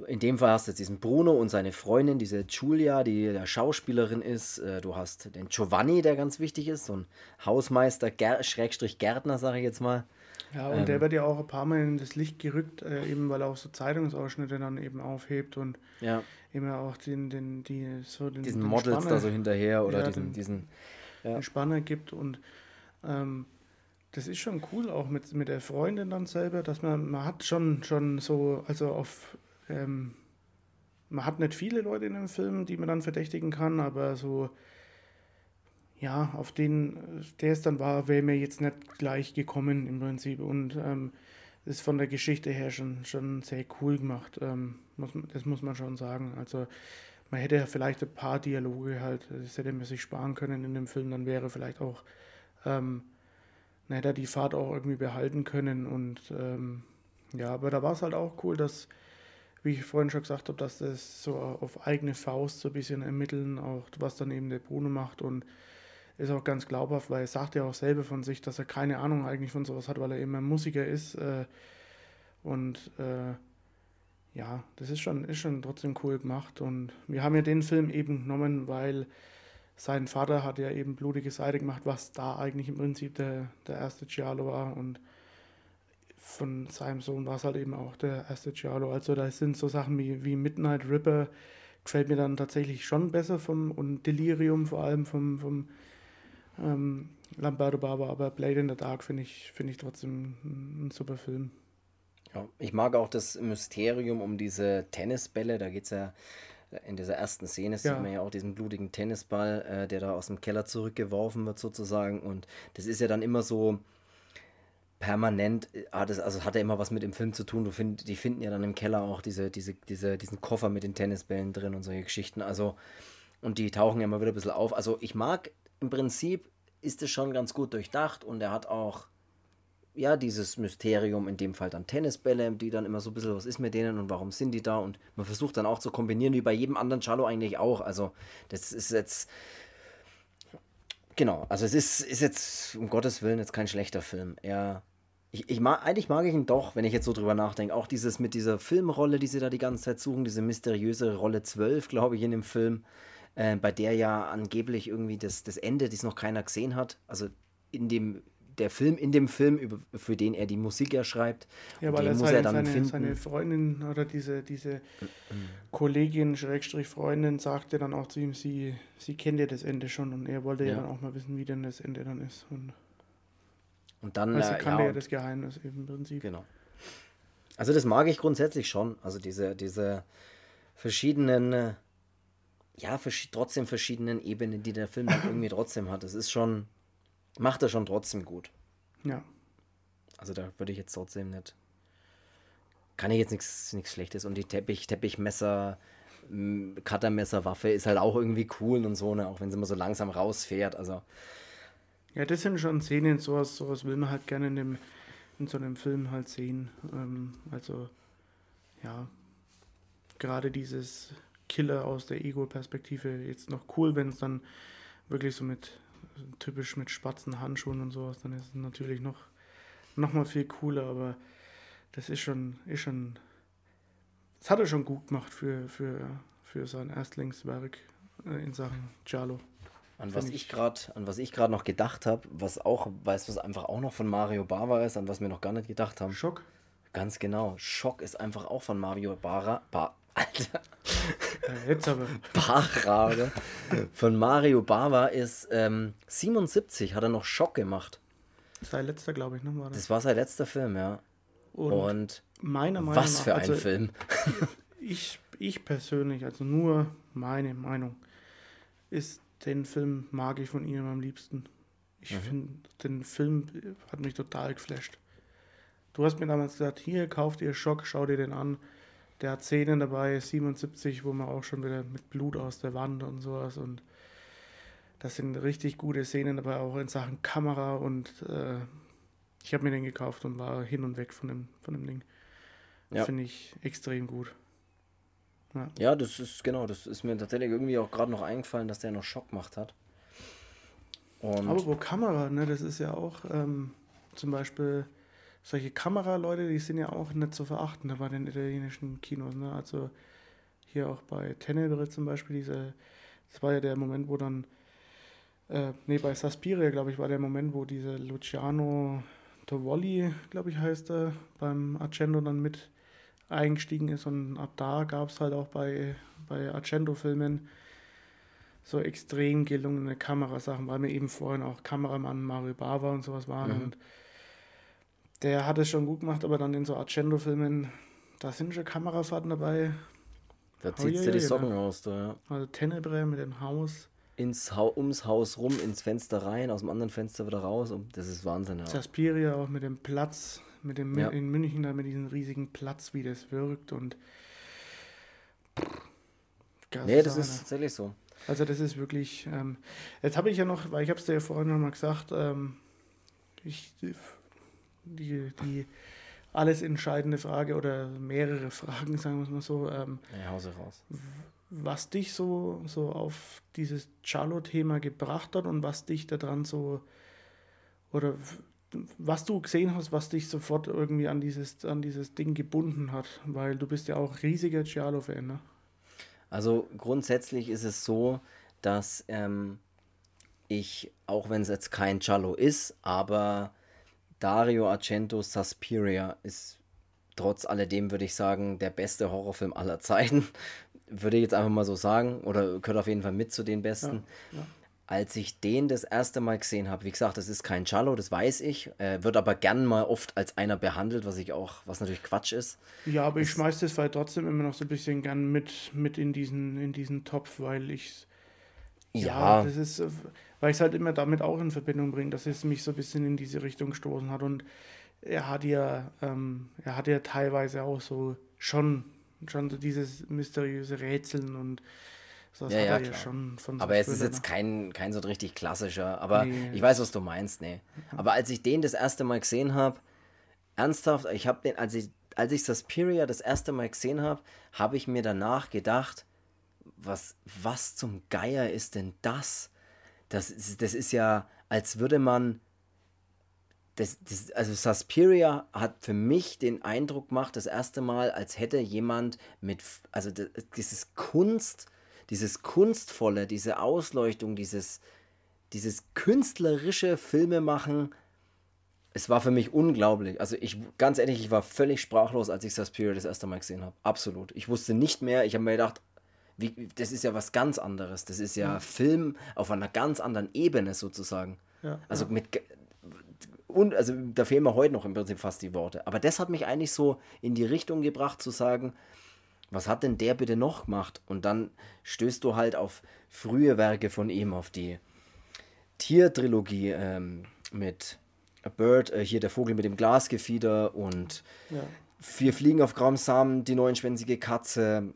in dem Fall hast du jetzt diesen Bruno und seine Freundin, diese Giulia, die der Schauspielerin ist. Äh, du hast den Giovanni, der ganz wichtig ist, so ein Hausmeister, Ger Schrägstrich Gärtner, sage ich jetzt mal. Ja, und ähm, der wird ja auch ein paar Mal in das Licht gerückt, äh, eben weil er auch so Zeitungsausschnitte dann eben aufhebt und ja. eben auch den, den, die, so den, diesen den Models Spanner, da so hinterher oder ja, diesen, den, diesen ja. Spanner gibt und ähm, das ist schon cool, auch mit, mit der Freundin dann selber, dass man, man hat schon, schon so, also auf, ähm, man hat nicht viele Leute in dem Film, die man dann verdächtigen kann, aber so ja, auf den, der es dann war, wäre mir jetzt nicht gleich gekommen im Prinzip. Und ähm, ist von der Geschichte her schon, schon sehr cool gemacht. Ähm, muss, das muss man schon sagen. Also man hätte ja vielleicht ein paar Dialoge halt, das hätte man sich sparen können in dem Film, dann wäre vielleicht auch, ähm, dann hätte er die Fahrt auch irgendwie behalten können. Und ähm, ja, aber da war es halt auch cool, dass, wie ich vorhin schon gesagt habe, dass das so auf eigene Faust so ein bisschen ermitteln, auch was dann eben der Bruno macht und ist auch ganz glaubhaft, weil er sagt ja auch selber von sich, dass er keine Ahnung eigentlich von sowas hat, weil er eben ein Musiker ist. Äh, und äh, ja, das ist schon, ist schon trotzdem cool gemacht. Und wir haben ja den Film eben genommen, weil sein Vater hat ja eben blutige Seite gemacht, was da eigentlich im Prinzip der, der erste Giallo war. Und von seinem Sohn war es halt eben auch der erste Giallo. Also da sind so Sachen wie, wie Midnight Ripper, gefällt mir dann tatsächlich schon besser vom und Delirium vor allem vom, vom ähm, Lamberto Bava, aber Blade in the Dark finde ich, find ich trotzdem ein super Film. Ja, ich mag auch das Mysterium um diese Tennisbälle. Da geht es ja in dieser ersten Szene, ja. sieht man ja auch diesen blutigen Tennisball, äh, der da aus dem Keller zurückgeworfen wird, sozusagen. Und das ist ja dann immer so permanent, hat es, also hat er immer was mit dem Film zu tun. Du find, die finden ja dann im Keller auch diese, diese, diese, diesen Koffer mit den Tennisbällen drin und solche Geschichten. Also, und die tauchen ja immer wieder ein bisschen auf. Also ich mag im Prinzip ist es schon ganz gut durchdacht und er hat auch ja, dieses Mysterium, in dem Fall dann Tennisbälle, die dann immer so ein bisschen, was ist mit denen und warum sind die da? Und man versucht dann auch zu kombinieren, wie bei jedem anderen Cello eigentlich auch. Also, das ist jetzt. Genau, also es ist, ist jetzt, um Gottes Willen, jetzt kein schlechter Film. Er. Ich, ich mag, eigentlich mag ich ihn doch, wenn ich jetzt so drüber nachdenke. Auch dieses mit dieser Filmrolle, die sie da die ganze Zeit suchen, diese mysteriöse Rolle 12, glaube ich, in dem Film äh, bei der ja angeblich irgendwie das, das Ende, das noch keiner gesehen hat, also in dem der Film in dem Film, über, für den er die Musik ja schreibt. Ja, weil er muss seine, er dann seine, finden. seine Freundin oder diese, diese Kollegin, Schrägstrich Freundin, sagte dann auch zu ihm, sie, sie kennt ja das Ende schon und er wollte ja. ja dann auch mal wissen, wie denn das Ende dann ist. Und, und dann also äh, kannte ja, ja das Geheimnis eben im Prinzip. Genau. Also das mag ich grundsätzlich schon. Also diese, diese verschiedenen äh, ja, vers trotzdem verschiedenen Ebenen, die der Film irgendwie trotzdem hat. Das ist schon, macht er schon trotzdem gut. Ja. Also da würde ich jetzt trotzdem nicht, kann ich jetzt nichts Schlechtes und die Teppich, Teppichmesser, Cuttermesser, Waffe ist halt auch irgendwie cool und so, ne, auch wenn sie immer so langsam rausfährt, also. Ja, das sind schon Szenen, sowas, sowas will man halt gerne in, dem, in so einem Film halt sehen. Ähm, also, ja, gerade dieses Killer aus der Ego-Perspektive jetzt noch cool, wenn es dann wirklich so mit typisch mit schwarzen Handschuhen und sowas, dann ist es natürlich noch, noch mal viel cooler, aber das ist schon, ist schon, das hat er schon gut gemacht für, für, für sein Erstlingswerk äh, in Sachen Giallo. An was ich gerade, an was ich gerade noch gedacht habe, was auch, weißt du, was einfach auch noch von Mario Bava ist, an was wir noch gar nicht gedacht haben. Schock. Ganz genau. Schock ist einfach auch von Mario Bara, ba, Alter. Jetzt aber. Bachra, oder? Von Mario Bava ist ähm, 77, hat er noch Schock gemacht. Sein letzter, glaube ich, ne? War das? das war sein letzter Film, ja. Und, Und meiner Meinung was für nach, ein also, Film. ich, ich persönlich, also nur meine Meinung, ist den Film mag ich von ihm am liebsten. Ich mhm. finde, den Film hat mich total geflasht. Du hast mir damals gesagt, hier kauft ihr Schock, schau dir den an. Der hat Szenen dabei, 77, wo man auch schon wieder mit Blut aus der Wand und sowas und das sind richtig gute Szenen dabei, auch in Sachen Kamera und äh, ich habe mir den gekauft und war hin und weg von dem, von dem Ding. Das ja. finde ich extrem gut. Ja. ja, das ist genau, das ist mir tatsächlich irgendwie auch gerade noch eingefallen, dass der noch Schock gemacht hat. Und Aber wo Kamera, ne, das ist ja auch ähm, zum Beispiel solche Kameraleute, die sind ja auch nicht zu verachten bei den italienischen Kinos. Ne? Also hier auch bei Tenebre zum Beispiel, diese, das war ja der Moment, wo dann, äh, nee, bei Saspiria, glaube ich, war der Moment, wo dieser Luciano Wally, glaube ich, heißt er, beim Argento dann mit eingestiegen ist und ab da gab es halt auch bei, bei Argento-Filmen so extrem gelungene Kamerasachen, weil wir eben vorhin auch Kameramann Mario Bava und sowas waren mhm. und der hat es schon gut gemacht, aber dann in so Argento-Filmen, da sind schon Kamerafahrten dabei. Da zieht dir die Socken raus, da, ja. Also Tenebre mit dem Haus. Ins ha ums Haus rum, ins Fenster rein, aus dem anderen Fenster wieder raus. Und das ist Wahnsinn, ja. Saspiria auch mit dem Platz, mit dem ja. in München da mit diesem riesigen Platz, wie das wirkt und. Pff, nee, das ist tatsächlich so. Also das ist wirklich. Ähm, jetzt habe ich ja noch, weil ich habe es dir ja vorhin noch mal gesagt, ähm, ich die, die alles entscheidende Frage oder mehrere Fragen, sagen wir es mal so. Ähm, ja, Hause raus. Was dich so, so auf dieses Charlo-Thema gebracht hat und was dich daran so oder was du gesehen hast, was dich sofort irgendwie an dieses, an dieses Ding gebunden hat, weil du bist ja auch riesiger Giallo-Fan, ne? Also grundsätzlich ist es so, dass ähm, ich, auch wenn es jetzt kein Giallo ist, aber Dario Argento Suspiria ist trotz alledem, würde ich sagen, der beste Horrorfilm aller Zeiten. würde ich jetzt einfach mal so sagen. Oder gehört auf jeden Fall mit zu den besten. Ja, ja. Als ich den das erste Mal gesehen habe, wie gesagt, das ist kein Cello, das weiß ich, äh, wird aber gern mal oft als einer behandelt, was ich auch, was natürlich Quatsch ist. Ja, aber ich schmeiße das halt trotzdem immer noch so ein bisschen gern mit, mit in diesen, in diesen Topf, weil ich ja, ja das ist, äh, weil ich es halt immer damit auch in Verbindung bringe, dass es mich so ein bisschen in diese Richtung gestoßen hat. Und er hat ja, ähm, er hat ja teilweise auch so schon, schon so dieses mysteriöse Rätseln und so ja, ja, ja schon von Aber es ist jetzt kein, kein so richtig klassischer, aber nee. ich weiß, was du meinst, nee. Aber als ich den das erste Mal gesehen habe, ernsthaft, ich habe den, als ich, als ich Suspiria das erste Mal gesehen habe, habe ich mir danach gedacht, was, was zum Geier ist denn das? Das, das ist ja, als würde man. Das, das, also Suspiria hat für mich den Eindruck gemacht, das erste Mal, als hätte jemand mit, also das, dieses Kunst, dieses Kunstvolle, diese Ausleuchtung, dieses, dieses künstlerische Filmemachen, es war für mich unglaublich. Also ich, ganz ehrlich, ich war völlig sprachlos, als ich Suspiria das erste Mal gesehen habe. Absolut. Ich wusste nicht mehr, ich habe mir gedacht, wie, das ist ja was ganz anderes. Das ist ja, ja. Film auf einer ganz anderen Ebene sozusagen. Ja, also ja. mit und also da fehlen mir heute noch im Prinzip fast die Worte. Aber das hat mich eigentlich so in die Richtung gebracht zu sagen, was hat denn der bitte noch gemacht? Und dann stößt du halt auf frühe Werke von ihm, auf die Tiertrilogie ähm, mit A Bird, äh, hier der Vogel mit dem Glasgefieder und ja. Vier Fliegen auf grauem Samen, die neunschwänzige Katze,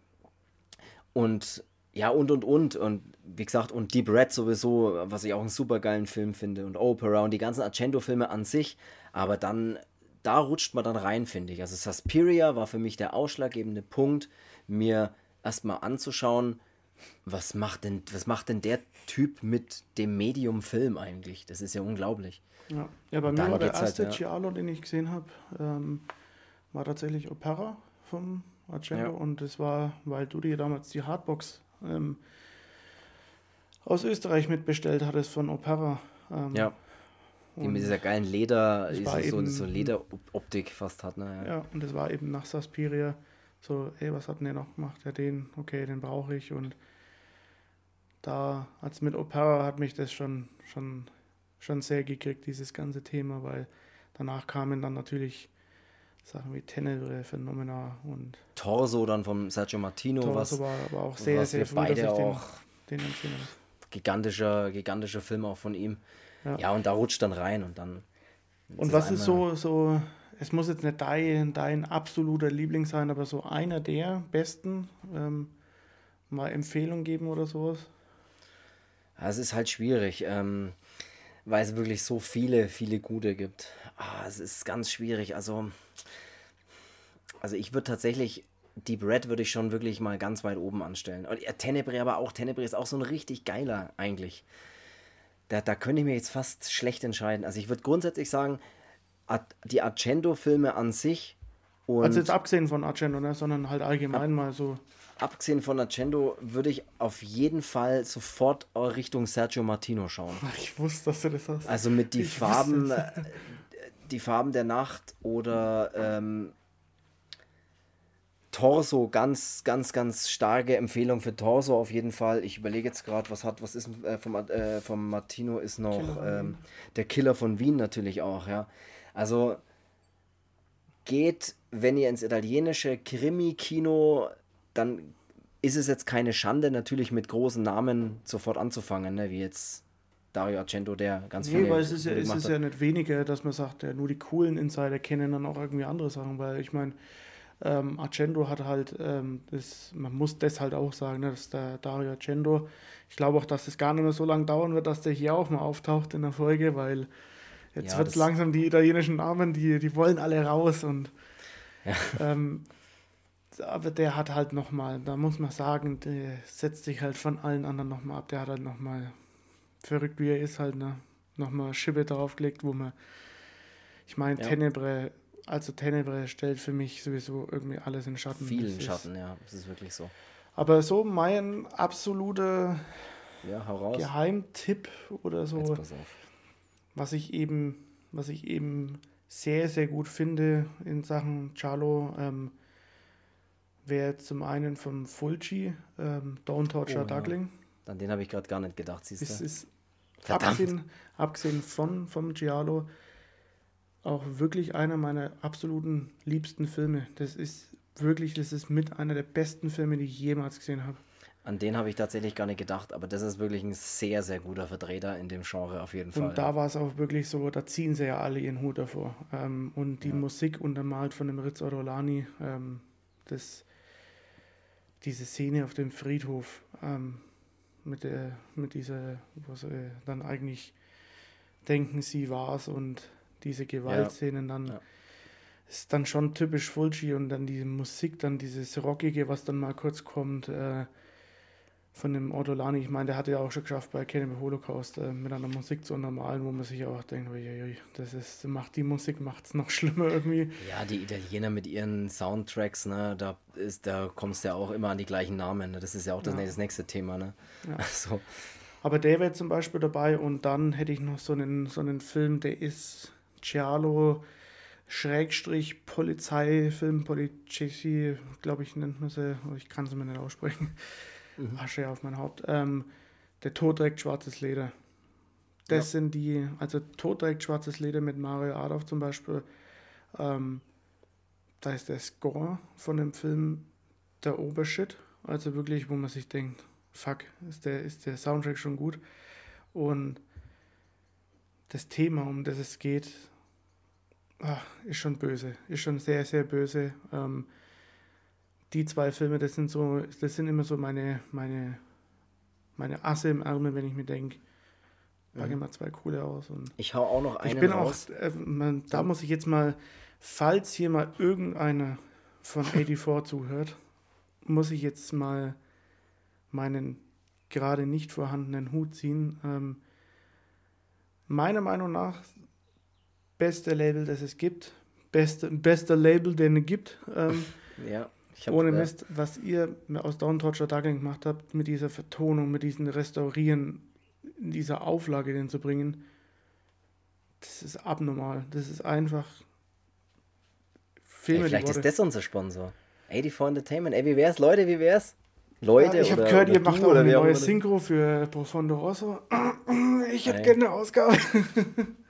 und ja, und und und. Und wie gesagt, und Deep Red sowieso, was ich auch einen super geilen Film finde. Und Opera und die ganzen Argento-Filme an sich. Aber dann, da rutscht man dann rein, finde ich. Also Suspiria war für mich der ausschlaggebende Punkt, mir erstmal anzuschauen, was macht denn, was macht denn der Typ mit dem Medium Film eigentlich? Das ist ja unglaublich. Ja, ja bei mir war der halt, erste halt, ja. Giallo, den ich gesehen habe, ähm, war tatsächlich Opera vom Argento. Ja. Und das war, weil du dir damals die Hardbox ähm, aus Österreich mitbestellt hattest von Opera. Ähm, ja. Die mit dieser geilen Leder, so, so Lederoptik fast hat. Ne? Ja. ja, und das war eben nach Saspiria so, ey, was hat denn der noch gemacht? Ja, den, okay, den brauche ich. Und da, als mit Opera hat mich das schon, schon, schon sehr gekriegt, dieses ganze Thema, weil danach kamen dann natürlich Sachen wie Tenebre, Phenomena und. Torso dann vom Sergio Martino, Torso was, war aber auch sehr, sehr früh, beide auch den, den gigantischer, gigantischer Film auch von ihm. Ja. ja, und da rutscht dann rein und dann. Und was ist so, so, es muss jetzt nicht dein, dein absoluter Liebling sein, aber so einer der besten, ähm, mal Empfehlung geben oder sowas? Ja, es ist halt schwierig, ähm, weil es wirklich so viele, viele gute gibt. Ah, es ist ganz schwierig. Also, also ich würde tatsächlich Deep Red würde ich schon wirklich mal ganz weit oben anstellen. Und ja, Tenebre aber auch. Tenebre ist auch so ein richtig geiler eigentlich. Da, da könnte ich mir jetzt fast schlecht entscheiden. Also ich würde grundsätzlich sagen, die Argento-Filme an sich und also jetzt abgesehen von Argento, ne, sondern halt allgemein ab, mal so. Abgesehen von Argento würde ich auf jeden Fall sofort Richtung Sergio Martino schauen. Ich wusste, dass du das hast. Also mit die ich Farben, Die Farben der Nacht oder ähm, Torso, ganz, ganz, ganz starke Empfehlung für Torso auf jeden Fall. Ich überlege jetzt gerade, was hat, was ist äh, vom, äh, vom Martino ist noch Killer ähm, der Killer von Wien natürlich auch, ja. Also geht, wenn ihr ins italienische Krimi-Kino, dann ist es jetzt keine Schande, natürlich mit großen Namen sofort anzufangen, ne? wie jetzt Dario Argento, der ganz nee, viele. Nee, weil es ist, ja, es ist ja nicht weniger, dass man sagt, ja, nur die coolen Insider kennen dann auch irgendwie andere Sachen, weil ich meine, ähm, Argento hat halt, ähm, das, man muss das halt auch sagen, ne, dass der Dario Argento, ich glaube auch, dass es gar nicht mehr so lange dauern wird, dass der hier auch mal auftaucht in der Folge, weil jetzt ja, wird es langsam die italienischen Namen, die, die wollen alle raus und ja. ähm, aber der hat halt nochmal, da muss man sagen, der setzt sich halt von allen anderen nochmal ab. Der hat halt nochmal, verrückt wie er ist, halt ne, nochmal Schippe draufgelegt, wo man, ich meine, ja. Tenebre also Tenebre stellt für mich sowieso irgendwie alles in Schatten. Vielen Schatten, ja, das ist wirklich so. Aber so mein absoluter ja, Geheimtipp oder so, was ich eben, was ich eben sehr, sehr gut finde in Sachen Charlo, ähm, wäre zum einen vom Fulci, ähm, Don't Torture oh, Duckling. Ja. An den habe ich gerade gar nicht gedacht, siehst du. Es ist abgesehen, abgesehen von vom Giallo auch wirklich einer meiner absoluten liebsten Filme. Das ist wirklich, das ist mit einer der besten Filme, die ich jemals gesehen habe. An den habe ich tatsächlich gar nicht gedacht, aber das ist wirklich ein sehr, sehr guter Vertreter in dem Genre auf jeden Fall. Und da war es auch wirklich so, da ziehen sie ja alle ihren Hut davor. Ähm, und die ja. Musik untermalt von dem Ritz Orolani, ähm, das, diese Szene auf dem Friedhof ähm, mit, der, mit dieser, wo sie dann eigentlich denken, sie war es und diese Gewaltszenen dann. Ja. Ist dann schon typisch Fulci und dann die Musik, dann dieses Rockige, was dann mal kurz kommt, äh, von dem Ortolani. Ich meine, der hatte ja auch schon geschafft, bei Cannibal Holocaust äh, mit einer Musik zu untermalen, wo man sich auch denkt, uiuiui, das ist, macht die Musik macht es noch schlimmer irgendwie. Ja, die Italiener mit ihren Soundtracks, ne, da ist, da kommst du ja auch immer an die gleichen Namen. Ne? Das ist ja auch das, ja. das nächste Thema, ne? Ja. Also. Aber der wäre zum Beispiel dabei und dann hätte ich noch so einen, so einen Film, der ist Giallo Schrägstrich Polizeifilm, Polici, glaube ich, nennt man sie, ich kann sie mir nicht aussprechen. Mhm. Asche auf mein Haupt. Ähm, der Tod trägt schwarzes Leder. Das ja. sind die, also Tod trägt schwarzes Leder mit Mario Adolf zum Beispiel. Ähm, da ist der Score von dem Film der Obershit. Also wirklich, wo man sich denkt, fuck, ist der, ist der Soundtrack schon gut. Und das Thema, um das es geht, ach, ist schon böse. Ist schon sehr, sehr böse. Ähm, die zwei Filme, das sind so, das sind immer so meine, meine, meine Asse im Ärmel, wenn ich mir denke, packe mhm. mal zwei coole aus. Und ich hau auch noch einen Ich bin raus. auch, äh, man, da muss ich jetzt mal, falls hier mal irgendeiner von 84 zuhört, muss ich jetzt mal meinen gerade nicht vorhandenen Hut ziehen. Ähm, meiner Meinung nach beste Label, das es gibt. Beste, bester Label, den es gibt. Ähm, ja. Hab, ohne Mist, was ihr aus Down Torture Darkling gemacht habt, mit dieser Vertonung, mit diesem Restaurieren, in dieser Auflage den zu bringen, das ist abnormal. Das ist einfach. Ey, vielleicht ist das unser Sponsor. 84 Entertainment. Ey, wie wär's, Leute, wie wär's? Leute, ja, ich habe gehört, ihr macht auch eine neue Synchro für Profondo Rosso. Ich hätte gerne eine Ausgabe.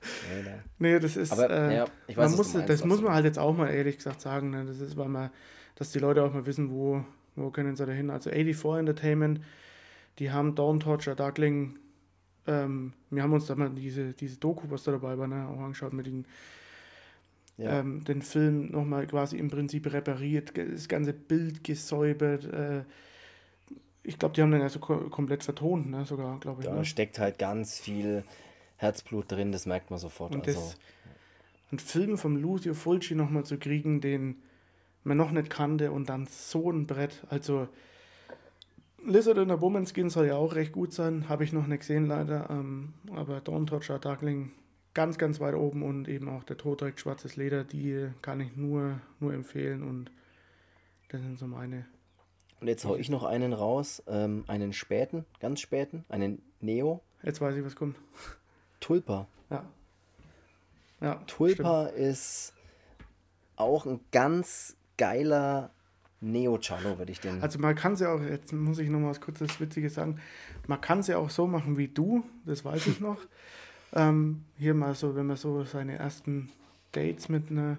Nee, nee. nee, das ist. Aber, äh, ja, ich weiß, man muss, meinst, das muss man halt jetzt auch mal ehrlich gesagt sagen. Ne? Das ist, weil man, dass die Leute auch mal wissen, wo, wo können sie da hin. Also 84 Entertainment, die haben Dawn Torture, Darkling. Ähm, wir haben uns da mal diese, diese Doku, was da dabei war, ne, auch angeschaut mit den. Ja. Ähm, den Film nochmal quasi im Prinzip repariert, das ganze Bild gesäubert. Äh, ich glaube, die haben den also komplett vertont, ne, sogar, glaube ich. Da ne? steckt halt ganz viel Herzblut drin, das merkt man sofort. Und also. das, einen Film von Lucio Fulci nochmal zu kriegen, den man noch nicht kannte und dann so ein Brett. Also Lizard in der Woman Skin soll ja auch recht gut sein, habe ich noch nicht gesehen leider, ähm, aber Dawn Torture Darkling ganz, ganz weit oben und eben auch der Tod trägt schwarzes Leder, die kann ich nur, nur empfehlen und das sind so meine. Und jetzt hau ich noch einen raus, ähm, einen späten, ganz späten, einen Neo. Jetzt weiß ich, was kommt. Tulpa. Ja. Ja, Tulpa stimmt. ist auch ein ganz geiler Neo-Cello, würde ich den. Also man kann es ja auch, jetzt muss ich noch mal was kurzes Witziges sagen, man kann es ja auch so machen wie du, das weiß ich noch. ähm, hier mal so, wenn man so seine ersten Dates mit einer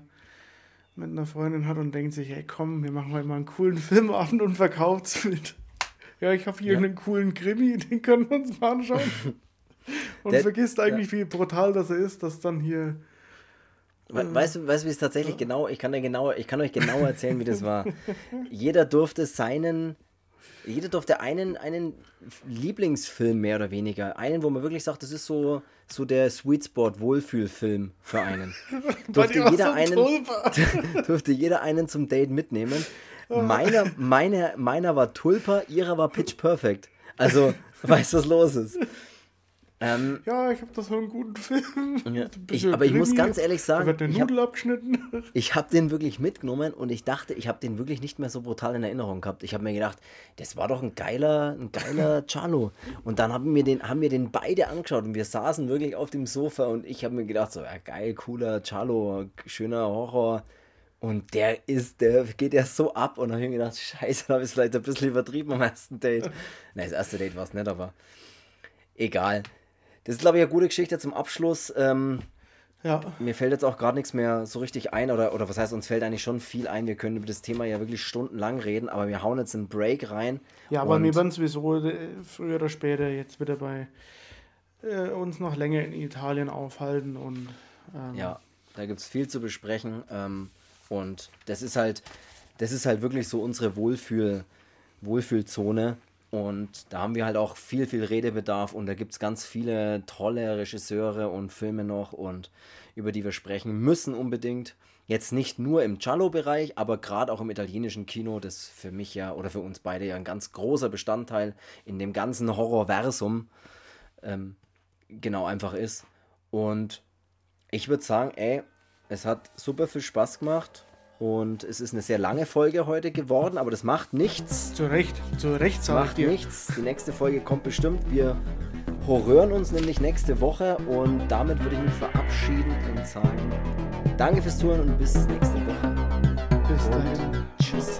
mit einer Freundin hat und denkt sich, hey komm, wir machen heute mal einen coolen Filmabend und verkauft es mit. Ja, ich habe hier ja. einen coolen Krimi, den können wir uns mal anschauen. Und Der, vergisst eigentlich, ja. wie brutal das ist, dass dann hier. We weißt du, weißt, wie es tatsächlich ja. genau, ich kann, genau, ich kann euch genau erzählen, wie das war. Jeder durfte seinen, jeder durfte einen, einen Lieblingsfilm mehr oder weniger, einen, wo man wirklich sagt, das ist so, so der Sweet Spot Wohlfühlfilm für einen. durfte jeder so einen, durfte jeder einen zum Date mitnehmen. Meiner, meine, meiner war Tulpa, ihrer war Pitch Perfect. Also, weißt du, was los ist? Ähm, ja, ich habe das so einen guten Film. Ja, ich, aber ich muss ganz ehrlich sagen, wird der Nudel hab, abgeschnitten. Ich habe den wirklich mitgenommen und ich dachte, ich habe den wirklich nicht mehr so brutal in Erinnerung gehabt. Ich habe mir gedacht, das war doch ein geiler, ein geiler Charlo. Und dann haben wir den, haben wir den beide angeschaut und wir saßen wirklich auf dem Sofa und ich habe mir gedacht, so ja geil, cooler Charlo, schöner Horror. Und der ist, der geht ja so ab und dann habe ich mir gedacht, scheiße, da habe ich es vielleicht ein bisschen übertrieben am ersten Date. Nein, das erste Date war es nicht, aber egal. Das ist, glaube ich, eine gute Geschichte zum Abschluss. Ähm, ja. Mir fällt jetzt auch gerade nichts mehr so richtig ein, oder, oder was heißt, uns fällt eigentlich schon viel ein. Wir können über das Thema ja wirklich stundenlang reden, aber wir hauen jetzt einen Break rein. Ja, aber wir werden sowieso äh, früher oder später jetzt wieder bei äh, uns noch länger in Italien aufhalten und. Ähm, ja, da gibt es viel zu besprechen. Ähm, und das ist halt, das ist halt wirklich so unsere Wohlfühl, Wohlfühlzone. Und da haben wir halt auch viel, viel Redebedarf und da gibt es ganz viele tolle Regisseure und Filme noch und über die wir sprechen müssen unbedingt. Jetzt nicht nur im Giallo-Bereich, aber gerade auch im italienischen Kino, das für mich ja oder für uns beide ja ein ganz großer Bestandteil in dem ganzen Horrorversum ähm, genau einfach ist. Und ich würde sagen, ey, es hat super viel Spaß gemacht. Und es ist eine sehr lange Folge heute geworden, aber das macht nichts. Zu Recht, zu Recht sage Macht nichts. Die nächste Folge kommt bestimmt. Wir horrören uns nämlich nächste Woche und damit würde ich mich verabschieden und sagen, danke fürs Zuhören und bis nächste Woche. Bis dahin. Tschüss.